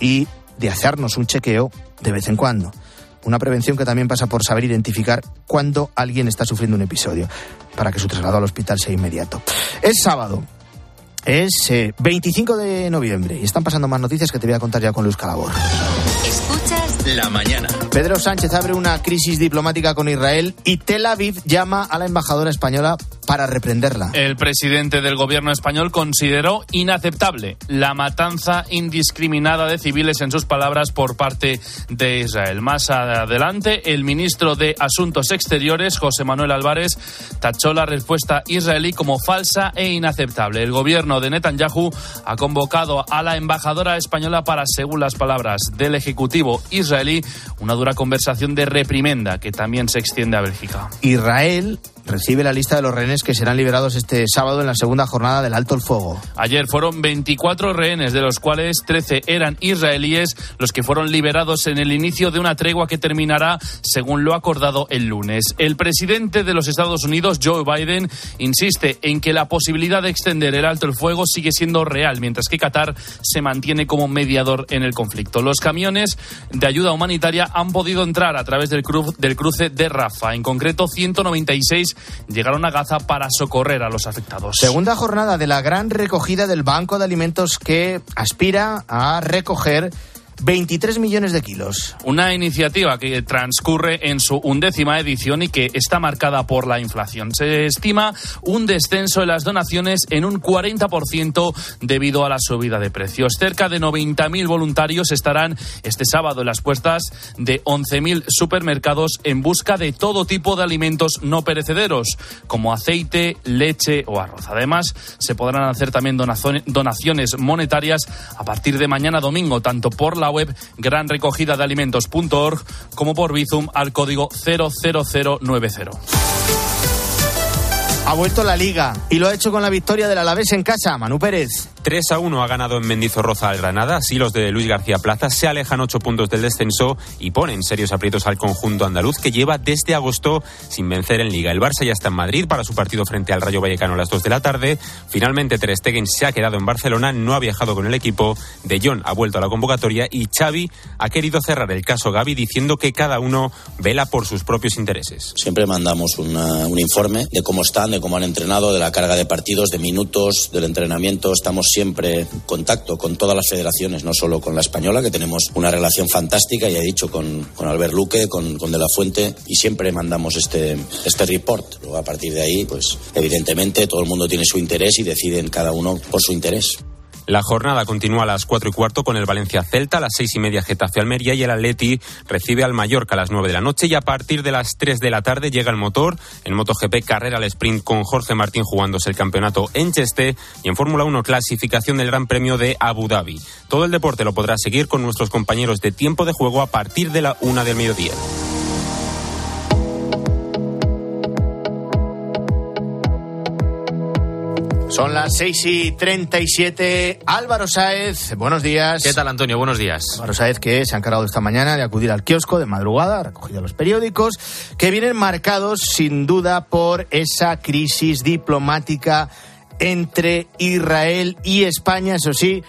y de hacernos un chequeo de vez en cuando. Una prevención que también pasa por saber identificar cuándo alguien está sufriendo un episodio, para que su traslado al hospital sea inmediato. Es sábado. Es 25 eh, de noviembre y están pasando más noticias que te voy a contar ya con Luz Calabor. Escuchas La mañana. Pedro Sánchez abre una crisis diplomática con Israel y Tel Aviv llama a la embajadora española para reprenderla. El presidente del gobierno español consideró inaceptable la matanza indiscriminada de civiles, en sus palabras, por parte de Israel. Más adelante, el ministro de Asuntos Exteriores, José Manuel Álvarez, tachó la respuesta israelí como falsa e inaceptable. El gobierno de Netanyahu ha convocado a la embajadora española para, según las palabras del Ejecutivo israelí, una dura conversación de reprimenda que también se extiende a Bélgica. Israel recibe la lista de los rehenes que serán liberados este sábado en la segunda jornada del alto el fuego. Ayer fueron 24 rehenes, de los cuales 13 eran israelíes, los que fueron liberados en el inicio de una tregua que terminará según lo acordado el lunes. El presidente de los Estados Unidos, Joe Biden, insiste en que la posibilidad de extender el alto el fuego sigue siendo real, mientras que Qatar se mantiene como mediador en el conflicto. Los camiones de ayuda humanitaria han podido entrar a través del, cru del cruce de Rafa, en concreto 196 llegaron a Gaza para socorrer a los afectados. Segunda jornada de la gran recogida del Banco de Alimentos que aspira a recoger 23 millones de kilos. Una iniciativa que transcurre en su undécima edición y que está marcada por la inflación. Se estima un descenso en las donaciones en un 40% debido a la subida de precios. Cerca de 90.000 voluntarios estarán este sábado en las puertas de 11.000 supermercados en busca de todo tipo de alimentos no perecederos, como aceite, leche o arroz. Además, se podrán hacer también donaciones monetarias a partir de mañana domingo, tanto por la web granrecogida-de-alimentos.org como por Bizum al código 00090. Ha vuelto la liga y lo ha hecho con la victoria del Alavés en casa. Manu Pérez. 3 a 1 ha ganado en Mendizorroza al Granada. Así los de Luis García Plaza se alejan 8 puntos del descenso y ponen serios aprietos al conjunto andaluz que lleva desde agosto sin vencer en Liga. El Barça ya está en Madrid para su partido frente al Rayo Vallecano a las 2 de la tarde. Finalmente Ter Stegen se ha quedado en Barcelona, no ha viajado con el equipo. De Jong ha vuelto a la convocatoria y Xavi ha querido cerrar el caso Gaby diciendo que cada uno vela por sus propios intereses. Siempre mandamos una, un informe de cómo están, de cómo han entrenado, de la carga de partidos, de minutos, del entrenamiento. Estamos siempre en contacto con todas las federaciones, no solo con la española, que tenemos una relación fantástica, ya he dicho, con, con Albert Luque, con, con, De La Fuente, y siempre mandamos este, este report. Luego, a partir de ahí, pues evidentemente todo el mundo tiene su interés y deciden cada uno por su interés. La jornada continúa a las cuatro y cuarto con el Valencia Celta, a las seis y media Getafe Almería y el Atleti recibe al Mallorca a las nueve de la noche y a partir de las tres de la tarde llega el motor en MotoGP carrera al sprint con Jorge Martín jugándose el campeonato en Cheste y en Fórmula 1 clasificación del Gran Premio de Abu Dhabi. Todo el deporte lo podrá seguir con nuestros compañeros de tiempo de juego a partir de la una del mediodía. Son las 6 y 37. Álvaro Sáez, buenos días. ¿Qué tal, Antonio? Buenos días. Álvaro Sáez, que se ha encargado esta mañana de acudir al kiosco de madrugada, ha recogido los periódicos, que vienen marcados sin duda por esa crisis diplomática entre Israel y España, eso sí,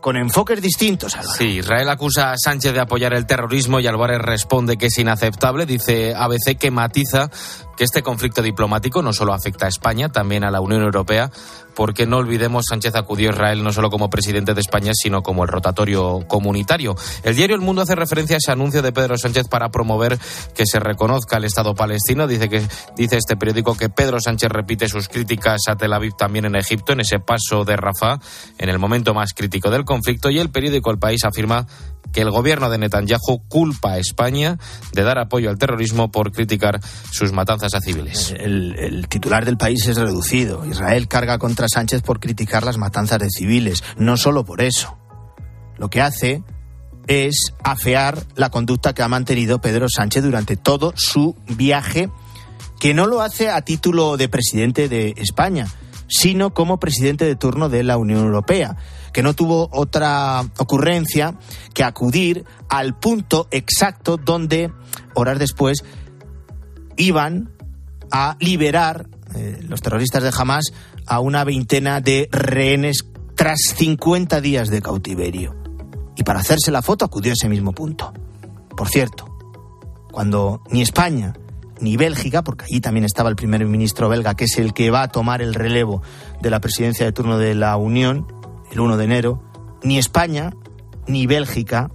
con enfoques distintos, Álvaro. Sí, Israel acusa a Sánchez de apoyar el terrorismo y Álvarez responde que es inaceptable. Dice ABC que matiza que este conflicto diplomático no solo afecta a España, también a la Unión Europea, porque no olvidemos, Sánchez acudió a Israel no solo como presidente de España, sino como el rotatorio comunitario. El diario El Mundo hace referencia a ese anuncio de Pedro Sánchez para promover que se reconozca el Estado palestino. Dice que dice este periódico que Pedro Sánchez repite sus críticas a Tel Aviv también en Egipto, en ese paso de Rafah, en el momento más crítico del conflicto. Y el periódico El País afirma que el gobierno de Netanyahu culpa a España de dar apoyo al terrorismo por criticar sus matanzas a civiles. El, el, titular del país es reducido. Israel carga contra Sánchez por criticar las matanzas de civiles. No solo por eso. Lo que hace es afear la conducta que ha mantenido Pedro Sánchez durante todo su viaje, que no lo hace a título de presidente de España, sino como presidente de turno de la Unión Europea, que no tuvo otra ocurrencia que acudir al punto exacto donde, horas después, iban a liberar eh, los terroristas de Hamas a una veintena de rehenes tras 50 días de cautiverio. Y para hacerse la foto acudió a ese mismo punto. Por cierto, cuando ni España ni Bélgica, porque allí también estaba el primer ministro belga, que es el que va a tomar el relevo de la presidencia de turno de la Unión el 1 de enero, ni España ni Bélgica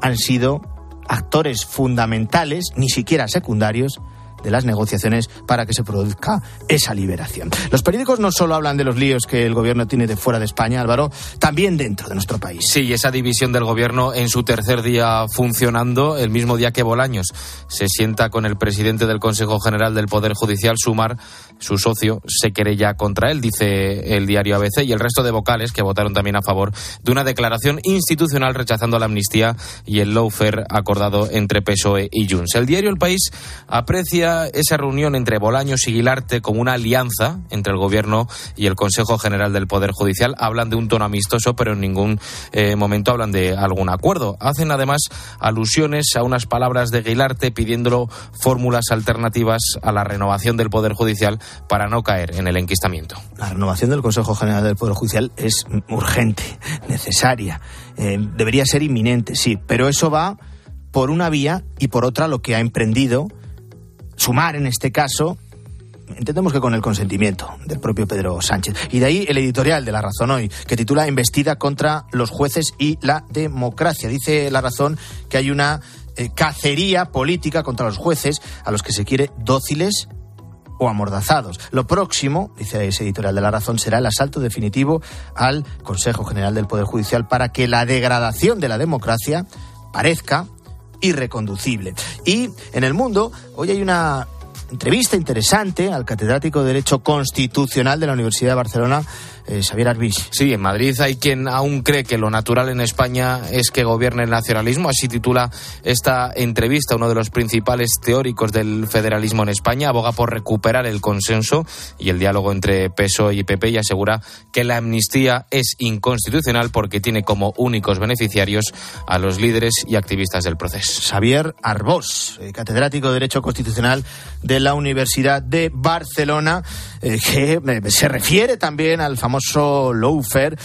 han sido actores fundamentales, ni siquiera secundarios, de las negociaciones para que se produzca esa liberación. Los periódicos no solo hablan de los líos que el gobierno tiene de fuera de España, Álvaro, también dentro de nuestro país. Sí, esa división del gobierno en su tercer día funcionando, el mismo día que Bolaños se sienta con el presidente del Consejo General del Poder Judicial, Sumar, su socio, se querella contra él, dice el diario ABC, y el resto de vocales que votaron también a favor de una declaración institucional rechazando la amnistía y el lawfare acordado entre PSOE y Junts. El diario El País aprecia esa reunión entre Bolaños y Guilarte como una alianza entre el Gobierno y el Consejo General del Poder Judicial. Hablan de un tono amistoso, pero en ningún eh, momento hablan de algún acuerdo. Hacen además alusiones a unas palabras de Guilarte pidiéndolo fórmulas alternativas a la renovación del Poder Judicial para no caer en el enquistamiento. La renovación del Consejo General del Poder Judicial es urgente, necesaria, eh, debería ser inminente, sí, pero eso va por una vía y por otra lo que ha emprendido sumar en este caso entendemos que con el consentimiento del propio Pedro Sánchez. Y de ahí el editorial de La Razón hoy, que titula Investida contra los jueces y la democracia. Dice La Razón que hay una eh, cacería política contra los jueces a los que se quiere dóciles o amordazados. Lo próximo, dice ese editorial de La Razón, será el asalto definitivo al Consejo General del Poder Judicial para que la degradación de la democracia parezca irreconducible. Y en el mundo, hoy hay una entrevista interesante al catedrático de Derecho Constitucional de la Universidad de Barcelona, eh, Xavier Arbich. Sí, en Madrid hay quien aún cree que lo natural en España es que gobierne el nacionalismo. Así titula esta entrevista uno de los principales teóricos del federalismo en España. Aboga por recuperar el consenso y el diálogo entre PSOE y PP y asegura que la amnistía es inconstitucional porque tiene como únicos beneficiarios a los líderes y activistas del proceso. Xavier Arbós, eh, catedrático de Derecho Constitucional de la Universidad de Barcelona, eh, que se refiere también al famoso famoso lawfare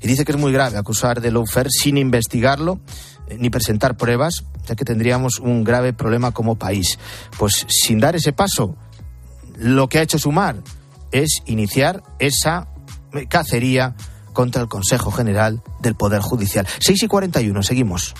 y dice que es muy grave acusar de lawfare sin investigarlo eh, ni presentar pruebas, ya que tendríamos un grave problema como país. Pues sin dar ese paso, lo que ha hecho Sumar es iniciar esa cacería contra el Consejo General del Poder Judicial. 6 y 41, seguimos.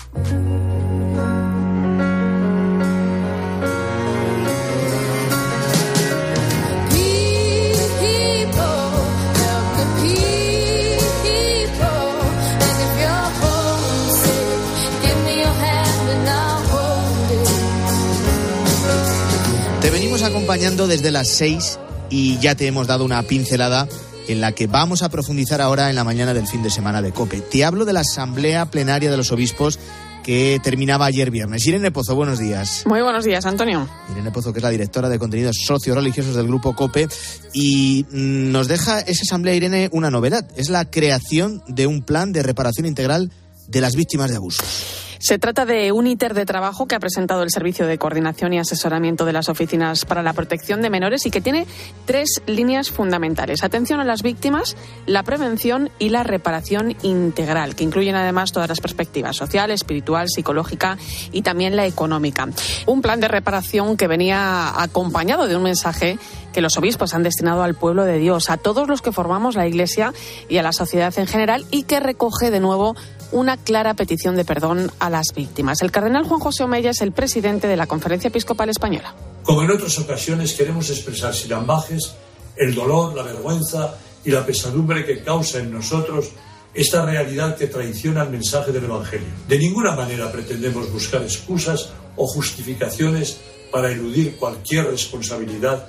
Acompañando desde las seis y ya te hemos dado una pincelada en la que vamos a profundizar ahora en la mañana del fin de semana de COPE. Te hablo de la Asamblea Plenaria de los Obispos que terminaba ayer viernes. Irene Pozo, buenos días. Muy buenos días, Antonio. Irene Pozo, que es la directora de contenidos socio-religiosos del Grupo COPE, y mm, nos deja esa asamblea, Irene, una novedad. Es la creación de un plan de reparación integral de las víctimas de abusos. Se trata de un ITER de trabajo que ha presentado el Servicio de Coordinación y Asesoramiento de las Oficinas para la Protección de Menores y que tiene tres líneas fundamentales. Atención a las víctimas, la prevención y la reparación integral, que incluyen además todas las perspectivas social, espiritual, psicológica y también la económica. Un plan de reparación que venía acompañado de un mensaje que los obispos han destinado al pueblo de Dios, a todos los que formamos la Iglesia y a la sociedad en general y que recoge de nuevo una clara petición de perdón a las víctimas. El cardenal Juan José Omeya es el presidente de la Conferencia Episcopal Española. Como en otras ocasiones, queremos expresar sin ambajes el dolor, la vergüenza y la pesadumbre que causa en nosotros esta realidad que traiciona el mensaje del Evangelio. De ninguna manera pretendemos buscar excusas o justificaciones para eludir cualquier responsabilidad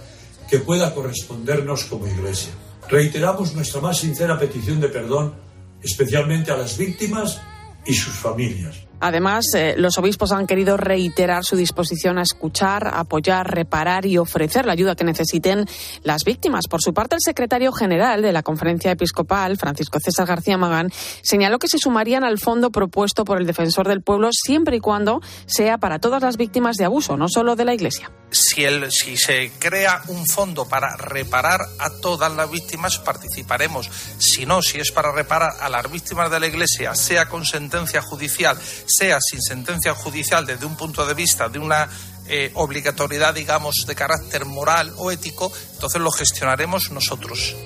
que pueda correspondernos como Iglesia. Reiteramos nuestra más sincera petición de perdón especialmente a las víctimas y sus familias. Además, eh, los obispos han querido reiterar su disposición a escuchar, apoyar, reparar y ofrecer la ayuda que necesiten las víctimas. Por su parte, el secretario general de la Conferencia Episcopal, Francisco César García Magán, señaló que se sumarían al fondo propuesto por el defensor del pueblo siempre y cuando sea para todas las víctimas de abuso, no solo de la Iglesia. Si, se crea un fondo para reparar a todas las víctimas, participaremos. Si no, si es para reparar a las víctimas de la Iglesia, sea con sentencia judicial, sea sin sentencia judicial desde un punto de vista de una eh, obligatoriedad, digamos, de carácter moral o ético, entonces lo gestionaremos nosotros.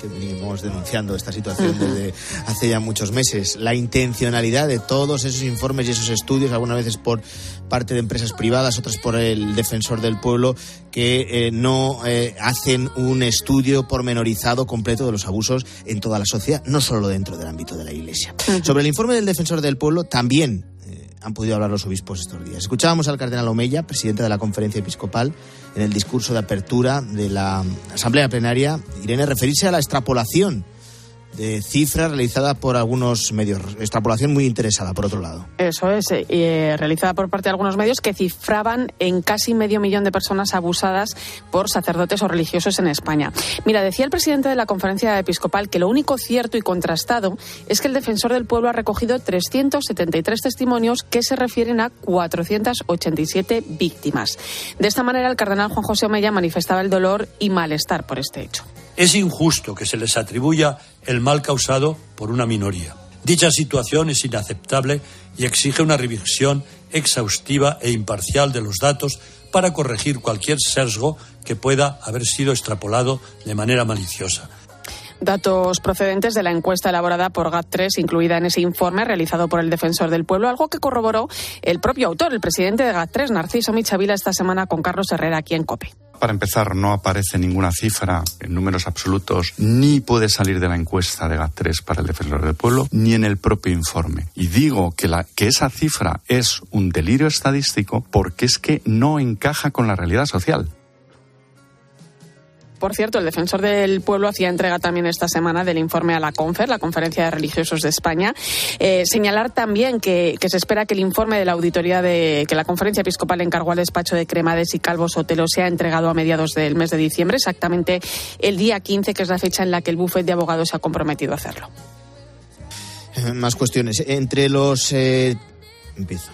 Que venimos denunciando esta situación desde hace ya muchos meses. La intencionalidad de todos esos informes y esos estudios, algunas veces por parte de empresas privadas, otras por el defensor del pueblo, que eh, no eh, hacen un estudio pormenorizado completo de los abusos en toda la sociedad, no solo dentro del ámbito de la Iglesia. Sobre el informe del defensor del pueblo, también han podido hablar los obispos estos días. Escuchábamos al cardenal Omeya, presidente de la conferencia episcopal, en el discurso de apertura de la asamblea plenaria, Irene, referirse a la extrapolación de cifras realizada por algunos medios. Extrapolación muy interesada, por otro lado. Eso es, eh, eh, realizada por parte de algunos medios que cifraban en casi medio millón de personas abusadas por sacerdotes o religiosos en España. Mira, decía el presidente de la conferencia episcopal que lo único cierto y contrastado es que el defensor del pueblo ha recogido 373 testimonios que se refieren a 487 víctimas. De esta manera, el cardenal Juan José Omeya manifestaba el dolor y malestar por este hecho. Es injusto que se les atribuya el mal causado por una minoría. Dicha situación es inaceptable y exige una revisión exhaustiva e imparcial de los datos para corregir cualquier sesgo que pueda haber sido extrapolado de manera maliciosa. Datos procedentes de la encuesta elaborada por GAT3, incluida en ese informe realizado por el Defensor del Pueblo, algo que corroboró el propio autor, el presidente de GAT3, Narciso Michavila, esta semana con Carlos Herrera aquí en COPE. Para empezar, no aparece ninguna cifra en números absolutos, ni puede salir de la encuesta de GAT3 para el defensor del pueblo, ni en el propio informe. Y digo que, la, que esa cifra es un delirio estadístico porque es que no encaja con la realidad social. Por cierto, el defensor del pueblo hacía entrega también esta semana del informe a la CONFER, la Conferencia de Religiosos de España. Eh, señalar también que, que, se espera que el informe de la auditoría de que la Conferencia Episcopal encargó al despacho de Cremades y Calvo Sotelo sea entregado a mediados del mes de diciembre, exactamente el día 15, que es la fecha en la que el bufete de abogados se ha comprometido a hacerlo. Más cuestiones. Entre los. Eh... Empiezo.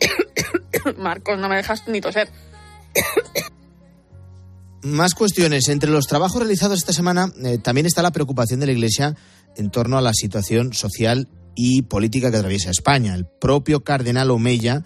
Marcos, no me dejas ni toser. Más cuestiones. Entre los trabajos realizados esta semana eh, también está la preocupación de la Iglesia en torno a la situación social y política que atraviesa España. El propio cardenal Omeya,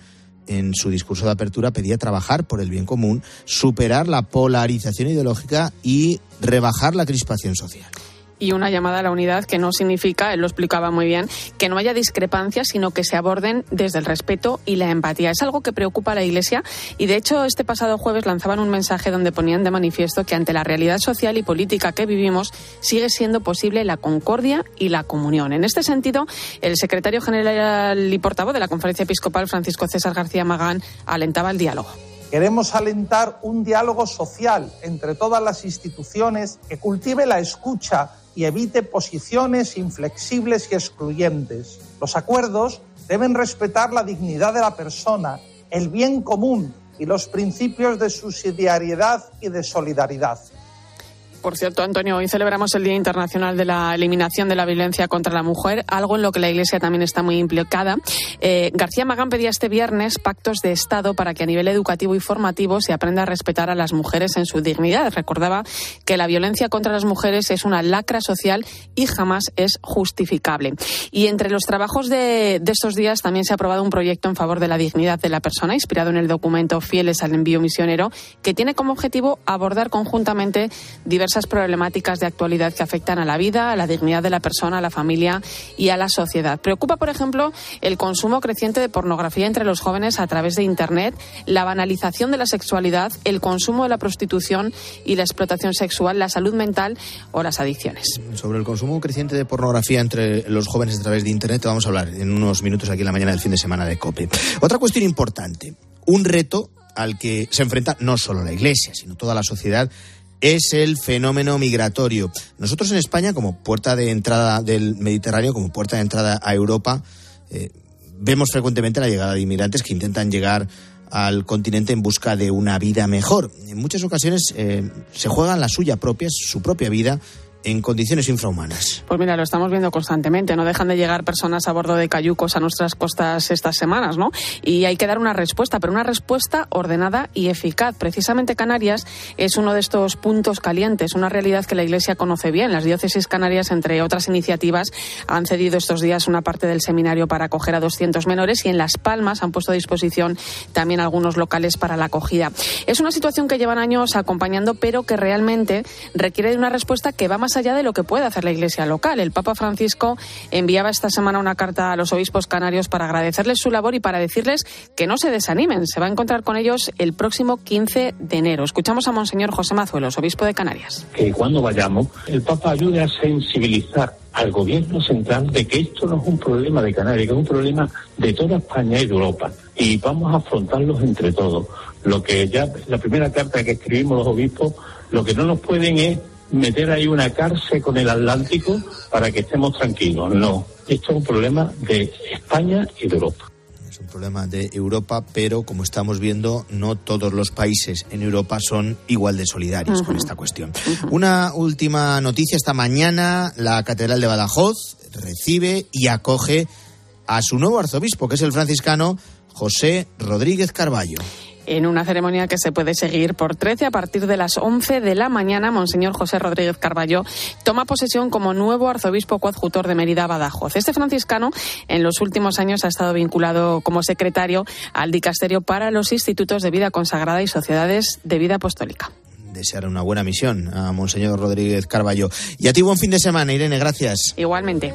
en su discurso de apertura, pedía trabajar por el bien común, superar la polarización ideológica y rebajar la crispación social y una llamada a la unidad que no significa, él lo explicaba muy bien, que no haya discrepancias, sino que se aborden desde el respeto y la empatía. Es algo que preocupa a la Iglesia y, de hecho, este pasado jueves lanzaban un mensaje donde ponían de manifiesto que ante la realidad social y política que vivimos sigue siendo posible la concordia y la comunión. En este sentido, el secretario general y portavoz de la Conferencia Episcopal, Francisco César García Magán, alentaba el diálogo. Queremos alentar un diálogo social entre todas las instituciones que cultive la escucha y evite posiciones inflexibles y excluyentes. Los acuerdos deben respetar la dignidad de la persona, el bien común y los principios de subsidiariedad y de solidaridad. Por cierto, Antonio, hoy celebramos el Día Internacional de la Eliminación de la Violencia contra la Mujer, algo en lo que la Iglesia también está muy implicada. Eh, García Magán pedía este viernes pactos de Estado para que a nivel educativo y formativo se aprenda a respetar a las mujeres en su dignidad. Recordaba que la violencia contra las mujeres es una lacra social y jamás es justificable. Y entre los trabajos de, estos días también se ha aprobado un proyecto en favor de la dignidad de la persona, inspirado en el documento Fieles al envío misionero, que tiene como objetivo abordar conjuntamente diversas problemáticas de actualidad que afectan a la vida, a la dignidad de la persona, a la familia y a la sociedad. Preocupa, por ejemplo, el consumo creciente de pornografía entre los jóvenes a través de Internet, la banalización de la sexualidad, el consumo de la prostitución y la explotación sexual, la salud mental o las adicciones. Sobre el consumo creciente de pornografía entre los jóvenes a través de Internet vamos a hablar en unos minutos aquí en la mañana del fin de semana de COPE. Otra cuestión importante, un reto al que se enfrenta no solo la Iglesia, sino toda la sociedad es el fenómeno migratorio. Nosotros en España, como puerta de entrada del Mediterráneo, como puerta de entrada a Europa, eh, vemos frecuentemente la llegada de inmigrantes que intentan llegar al continente en busca de una vida mejor. En muchas ocasiones eh, se juegan la suya propia, su propia vida, en condiciones infrahumanas. Pues mira, lo estamos viendo constantemente. No dejan de llegar personas a bordo de cayucos a nuestras costas estas semanas, ¿no? Y hay que dar una respuesta, pero una respuesta ordenada y eficaz. Precisamente Canarias es uno de estos puntos calientes, una realidad que la Iglesia conoce bien. Las diócesis canarias, entre otras iniciativas, han cedido estos días una parte del seminario para acoger a 200 menores y en Las Palmas han puesto a disposición también algunos locales para la acogida. Es una situación que llevan años acompañando, pero que realmente requiere de una respuesta que va más allá de lo que puede hacer la Iglesia local. El Papa Francisco enviaba esta semana una carta a los obispos canarios para agradecerles su labor y para decirles que no se desanimen. Se va a encontrar con ellos el próximo 15 de enero. Escuchamos a Monseñor José Mazuelos, obispo de Canarias. Que cuando vayamos, el Papa ayude a sensibilizar al gobierno central de que esto no es un problema de Canarias, que es un problema de toda España y de Europa. Y vamos a afrontarlos entre todos. Lo que ya, la primera carta que escribimos los obispos, lo que no nos pueden es meter ahí una cárcel con el Atlántico para que estemos tranquilos. No, esto es un problema de España y de Europa es un problema de Europa, pero como estamos viendo, no todos los países en Europa son igual de solidarios con esta cuestión. Una última noticia, esta mañana la Catedral de Badajoz recibe y acoge a su nuevo arzobispo, que es el franciscano José Rodríguez Carballo. En una ceremonia que se puede seguir por 13 a partir de las 11 de la mañana, Monseñor José Rodríguez Carballo toma posesión como nuevo arzobispo coadjutor de Mérida Badajoz. Este franciscano en los últimos años ha estado vinculado como secretario al dicasterio para los institutos de vida consagrada y sociedades de vida apostólica desear una buena misión a Monseñor Rodríguez Carballo. Y a ti buen fin de semana, Irene, gracias. Igualmente.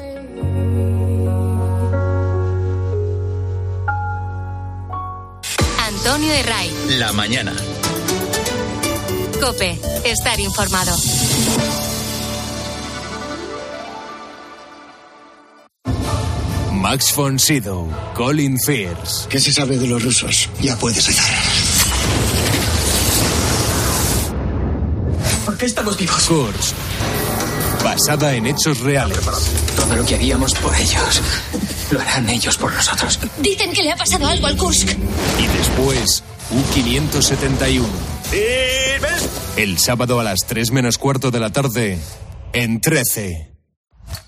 Antonio. La mañana. Cope, estar informado. Max von Sydow, Colin Fierce. ¿Qué se sabe de los rusos? Ya puedes rezar. ¿Por qué estamos vivos? Kursk. Basada en hechos reales. Todo lo que haríamos por ellos, lo harán ellos por nosotros. Dicen que le ha pasado algo al Kursk. Y después, U-571. El sábado a las 3 menos cuarto de la tarde, en 13.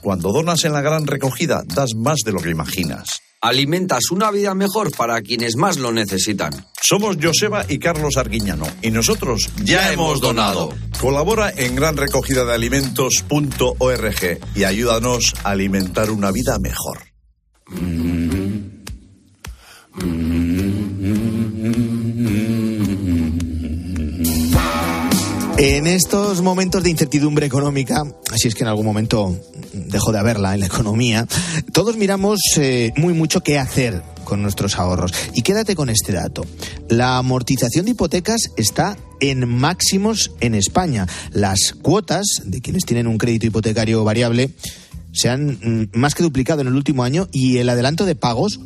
Cuando donas en la gran recogida, das más de lo que imaginas. Alimentas una vida mejor para quienes más lo necesitan. Somos Joseba y Carlos Arguiñano y nosotros ya, hemos donado. Colabora en granrecogidadealimentos.org y ayúdanos a alimentar una vida mejor. En estos momentos de incertidumbre económica, así es que en algún momento dejó de haberla en la economía, todos miramos eh, muy mucho qué hacer con nuestros ahorros. Y quédate con este dato. La amortización de hipotecas está en máximos en España. Las cuotas de quienes tienen un crédito hipotecario variable se han mm, más que duplicado en el último año y el adelanto de pagos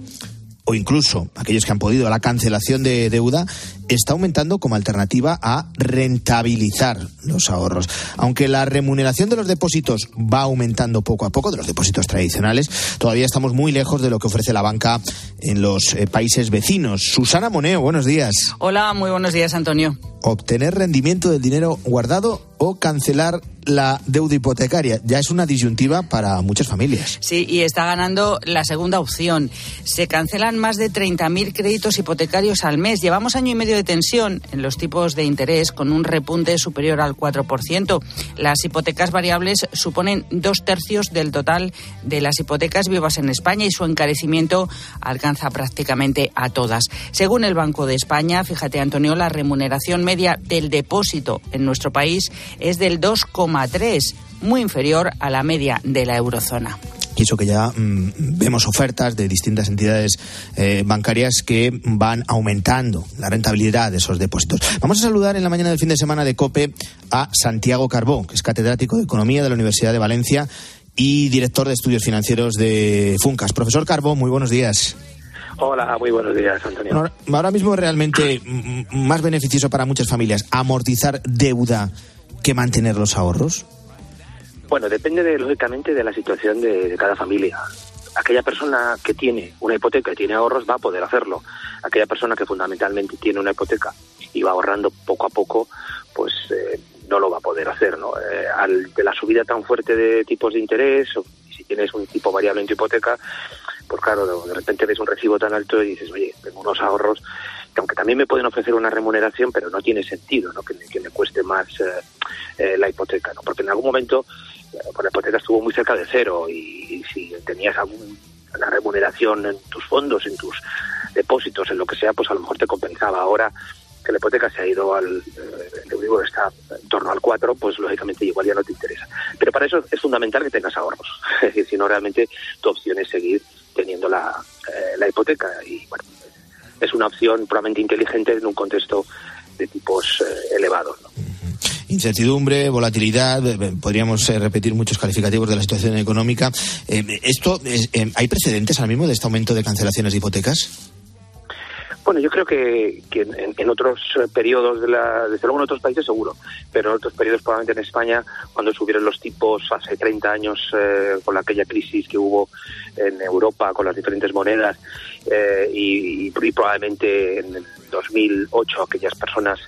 o incluso aquellos que han podido a la cancelación de deuda, está aumentando como alternativa a rentabilizar los ahorros. Aunque la remuneración de los depósitos va aumentando poco a poco, de los depósitos tradicionales, todavía estamos muy lejos de lo que ofrece la banca en los eh, países vecinos. Susana Moneo, buenos días. Hola, muy buenos días, Antonio. Obtener rendimiento del dinero guardado o cancelar la deuda hipotecaria. Ya es una disyuntiva para muchas familias. Sí, y está ganando la segunda opción. Se cancelan más de 30.000 créditos hipotecarios al mes. Llevamos año y medio de tensión en los tipos de interés con un repunte superior al 4%. Las hipotecas variables suponen dos tercios del total de las hipotecas vivas en España y su encarecimiento alcanza prácticamente a todas. Según el Banco de España, fíjate Antonio, la remuneración media del depósito en nuestro país es del 2,3, muy inferior a la media de la eurozona. Y eso que ya mm, vemos ofertas de distintas entidades eh, bancarias que van aumentando la rentabilidad de esos depósitos. Vamos a saludar en la mañana del fin de semana de COPE a Santiago Carbó, que es catedrático de Economía de la Universidad de Valencia y director de estudios financieros de Funcas. Profesor Carbó, muy buenos días. Hola, muy buenos días, Antonio. Ahora mismo es realmente más beneficioso para muchas familias amortizar deuda que mantener los ahorros. Bueno, depende de, lógicamente de la situación de, cada familia. Aquella persona que tiene una hipoteca y tiene ahorros va a poder hacerlo. Aquella persona que fundamentalmente tiene una hipoteca y va ahorrando poco a poco, pues eh, no lo va a poder hacer. ¿no? Eh, al, de la subida tan fuerte de tipos de interés, o si tienes un tipo variable en tu hipoteca, pues claro, de repente ves un recibo tan alto y dices, oye, tengo unos ahorros que aunque también me pueden ofrecer una remuneración, pero no tiene sentido ¿no? Que, me, cueste más eh, la hipoteca, ¿no? porque en algún momento pues la hipoteca estuvo muy cerca de cero y, si tenías alguna remuneración en tus fondos, en tus depósitos, en lo que sea, pues a lo mejor te compensaba. Ahora que la hipoteca se ha ido al eh, el Euribor está en torno al 4, pues lógicamente igual ya no te interesa. Pero para eso es fundamental que tengas ahorros. Es decir, si no realmente tu opción es seguir teniendo la, eh, la hipoteca y bueno, es una opción probablemente inteligente en un contexto de tipos eh, elevados. ¿no? Incertidumbre, volatilidad, eh, podríamos eh, repetir muchos calificativos de la situación económica. Eh, esto es- ¿Hay precedentes ahora mismo de este aumento de cancelaciones de hipotecas? Bueno, yo creo que, que en, en otros periodos, de la, desde luego en otros países seguro, pero en otros periodos probablemente en España, cuando subieron los tipos hace 30 años eh, con aquella crisis que hubo en Europa con las diferentes monedas eh, y, probablemente en el 2008 aquellas personas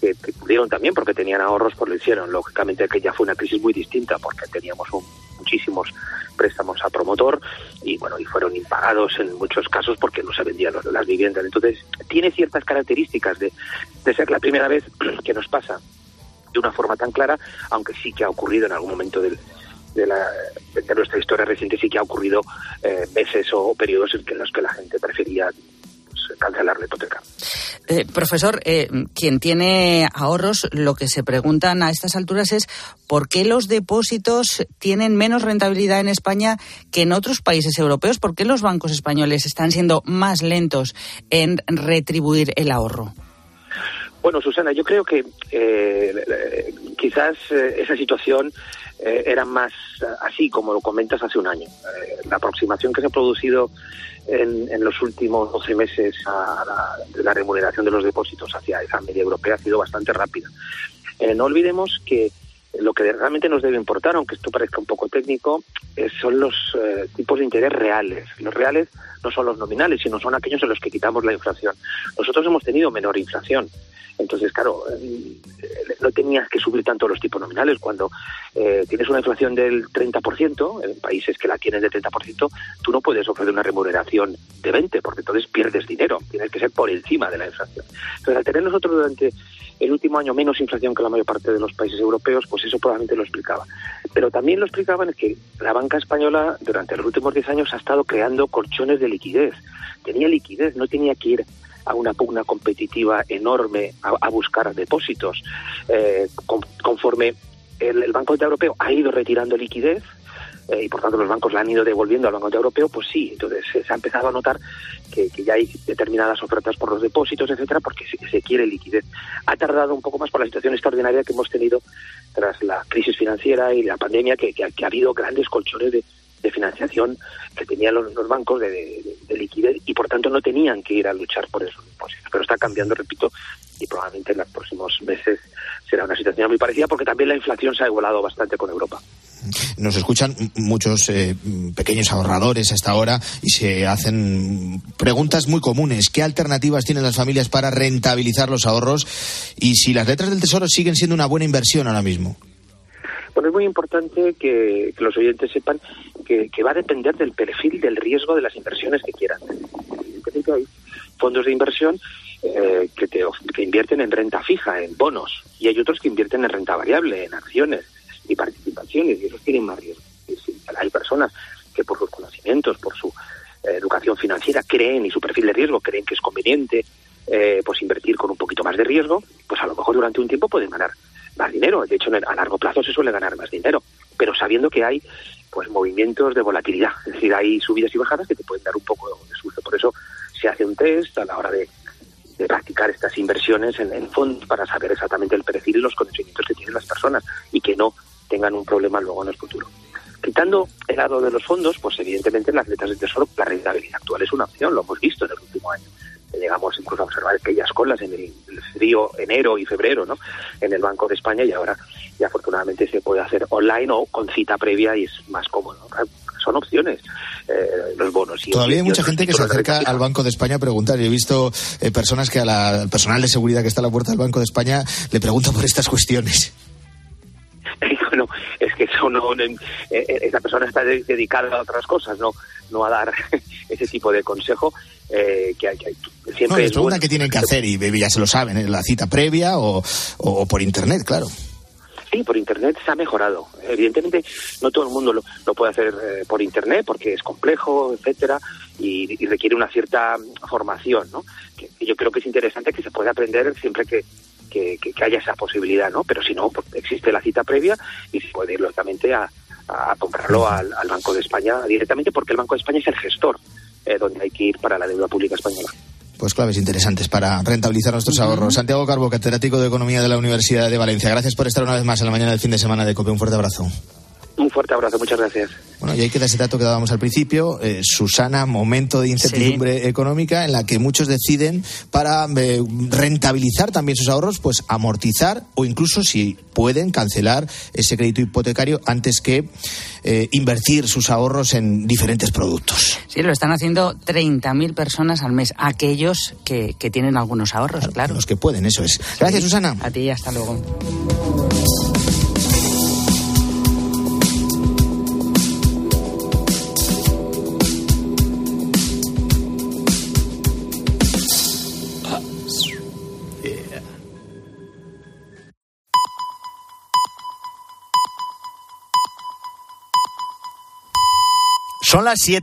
que, que pudieron también porque tenían ahorros pues lo hicieron. Lógicamente aquella fue una crisis muy distinta porque teníamos un- muchísimos préstamos a promotor y bueno y fueron impagados en muchos casos porque no se vendían las viviendas. Entonces tiene ciertas características de, de ser la primera vez que nos pasa de una forma tan clara, aunque sí que ha ocurrido en algún momento del, de, la, de nuestra historia reciente, sí que ha ocurrido eh, veces o periodos en, los que la gente prefería pues, cancelar la hipoteca. Eh, profesor, eh, quien tiene ahorros, lo que se preguntan a estas alturas es por qué los depósitos tienen menos rentabilidad en España que en otros países europeos, por qué los bancos españoles están siendo más lentos en retribuir el ahorro. Bueno, Susana, yo creo que eh, eh, quizás eh, esa situación eh, era más eh, así como lo comentas hace un año. Eh, la aproximación que se ha producido en, en los últimos 12 meses a la, de la remuneración de los depósitos hacia esa media europea ha sido bastante rápida. Eh, no olvidemos que lo que realmente nos debe importar, aunque esto parezca un poco técnico, son los eh, tipos de interés reales. Los reales no son los nominales, sino son aquellos en los que quitamos la inflación. Nosotros hemos tenido menor inflación. Entonces, claro, eh, no tenías que subir tanto los tipos nominales. Cuando eh, tienes una inflación del 30%, en países que la tienen del 30%, tú no puedes ofrecer una remuneración de 20%, porque entonces pierdes dinero. Tienes que ser por encima de la inflación. Entonces, al tener nosotros durante el último año menos inflación que la mayor parte de los países europeos, pues eso probablemente lo explicaba. Pero también lo explicaban es que la banca española durante los últimos 10 años ha estado creando colchones de liquidez. Tenía liquidez, no tenía que ir a una pugna competitiva enorme a, a buscar depósitos. Eh, con- conforme el, Banco Central Europeo ha ido retirando liquidez, eh, y por tanto los bancos la han ido devolviendo al Banco Central Europeo, pues sí, entonces se ha empezado a notar que, ya hay determinadas ofertas por los depósitos, etcétera, porque se, quiere liquidez. Ha tardado un poco más por la situación extraordinaria que hemos tenido tras la crisis financiera y la pandemia, que, que que ha habido grandes colchones de, de financiación que tenían los, los bancos de, de- de liquidez y por tanto no tenían que ir a luchar por esos depósitos. Pero está cambiando, repito, y probablemente en los próximos meses será una situación muy parecida porque también la inflación se ha igualado bastante con Europa. Nos escuchan muchos eh, pequeños ahorradores hasta ahora y se hacen preguntas muy comunes. ¿Qué alternativas tienen las familias para rentabilizar los ahorros? Y si las letras del tesoro siguen siendo una buena inversión ahora mismo. Bueno, es muy importante que, que los oyentes sepan que, va a depender del perfil del riesgo de las inversiones que quieran. Hay fondos de inversión eh, que, te que invierten en renta fija, en bonos, y hay otros que invierten en renta variable, en acciones y participaciones, y esos tienen más riesgo. Hay personas que por sus conocimientos, por su eh, educación financiera, creen y su perfil de riesgo creen que es conveniente eh, pues invertir con un poquito más de riesgo, pues a lo mejor durante un tiempo pueden ganar más dinero. De hecho, a largo plazo se suele ganar más dinero, pero sabiendo que hay pues movimientos de volatilidad, es decir, hay subidas y bajadas que te pueden dar un poco de susto. Por eso se hace un test a la hora de, de practicar estas inversiones en, fondos para saber exactamente el perfil y los conocimientos que tienen las personas y que no tengan un problema luego en el futuro. Quitando el lado de los fondos, pues evidentemente en las letras del tesoro la rentabilidad actual es una opción, lo hemos visto en el último año. Llegamos incluso a observar aquellas colas en el, frío enero y febrero, ¿no? En el Banco de España y ahora ya afortunadamente se puede hacer online o con cita previa y es más cómodo. Son opciones eh, los bonos. Y Todavía hay y mucha gente que se acerca al Banco de España a preguntar. Yo he visto eh, personas que a la- al personal de seguridad que está a la puerta del Banco de España le preguntan por estas cuestiones. Y bueno, es que eso no, eh, eh, esa persona está de- dedicada a otras cosas, no, no a dar ese tipo de consejo eh, que hay, que hay- No, siempre les es preguntan bueno. qué tienen que hacer y ya se lo saben, ¿eh? la cita previa o, o- por internet, claro. Sí, por Internet se ha mejorado. Evidentemente, no todo el mundo lo, lo puede hacer eh, por Internet porque es complejo, etcétera, y, y requiere una cierta formación, ¿no? Que que yo creo que es interesante que se pueda aprender siempre que, que, haya esa posibilidad, ¿no? Pero si no, pues existe la cita previa y se puede ir lógicamente a, a comprarlo al, Banco de España directamente porque el Banco de España es el gestor eh, donde hay que ir para la deuda pública española. Pues claves interesantes para rentabilizar nuestros ahorros. Santiago Carbo, catedrático de Economía de la Universidad de Valencia. Gracias por estar una vez más en la mañana del fin de semana de COPE. Un fuerte abrazo. Un fuerte abrazo, muchas gracias. Bueno, y ahí queda ese dato que dábamos al principio. Eh, Susana, momento de incertidumbre económica en la que muchos deciden para eh, rentabilizar también sus ahorros, pues amortizar o incluso si pueden cancelar ese crédito hipotecario antes que eh, invertir sus ahorros en diferentes productos. Sí, lo están haciendo 30.000 personas al mes, aquellos que, tienen algunos ahorros, claro, Los que pueden, eso es. Gracias, Susana. A ti, hasta luego. Son las siete.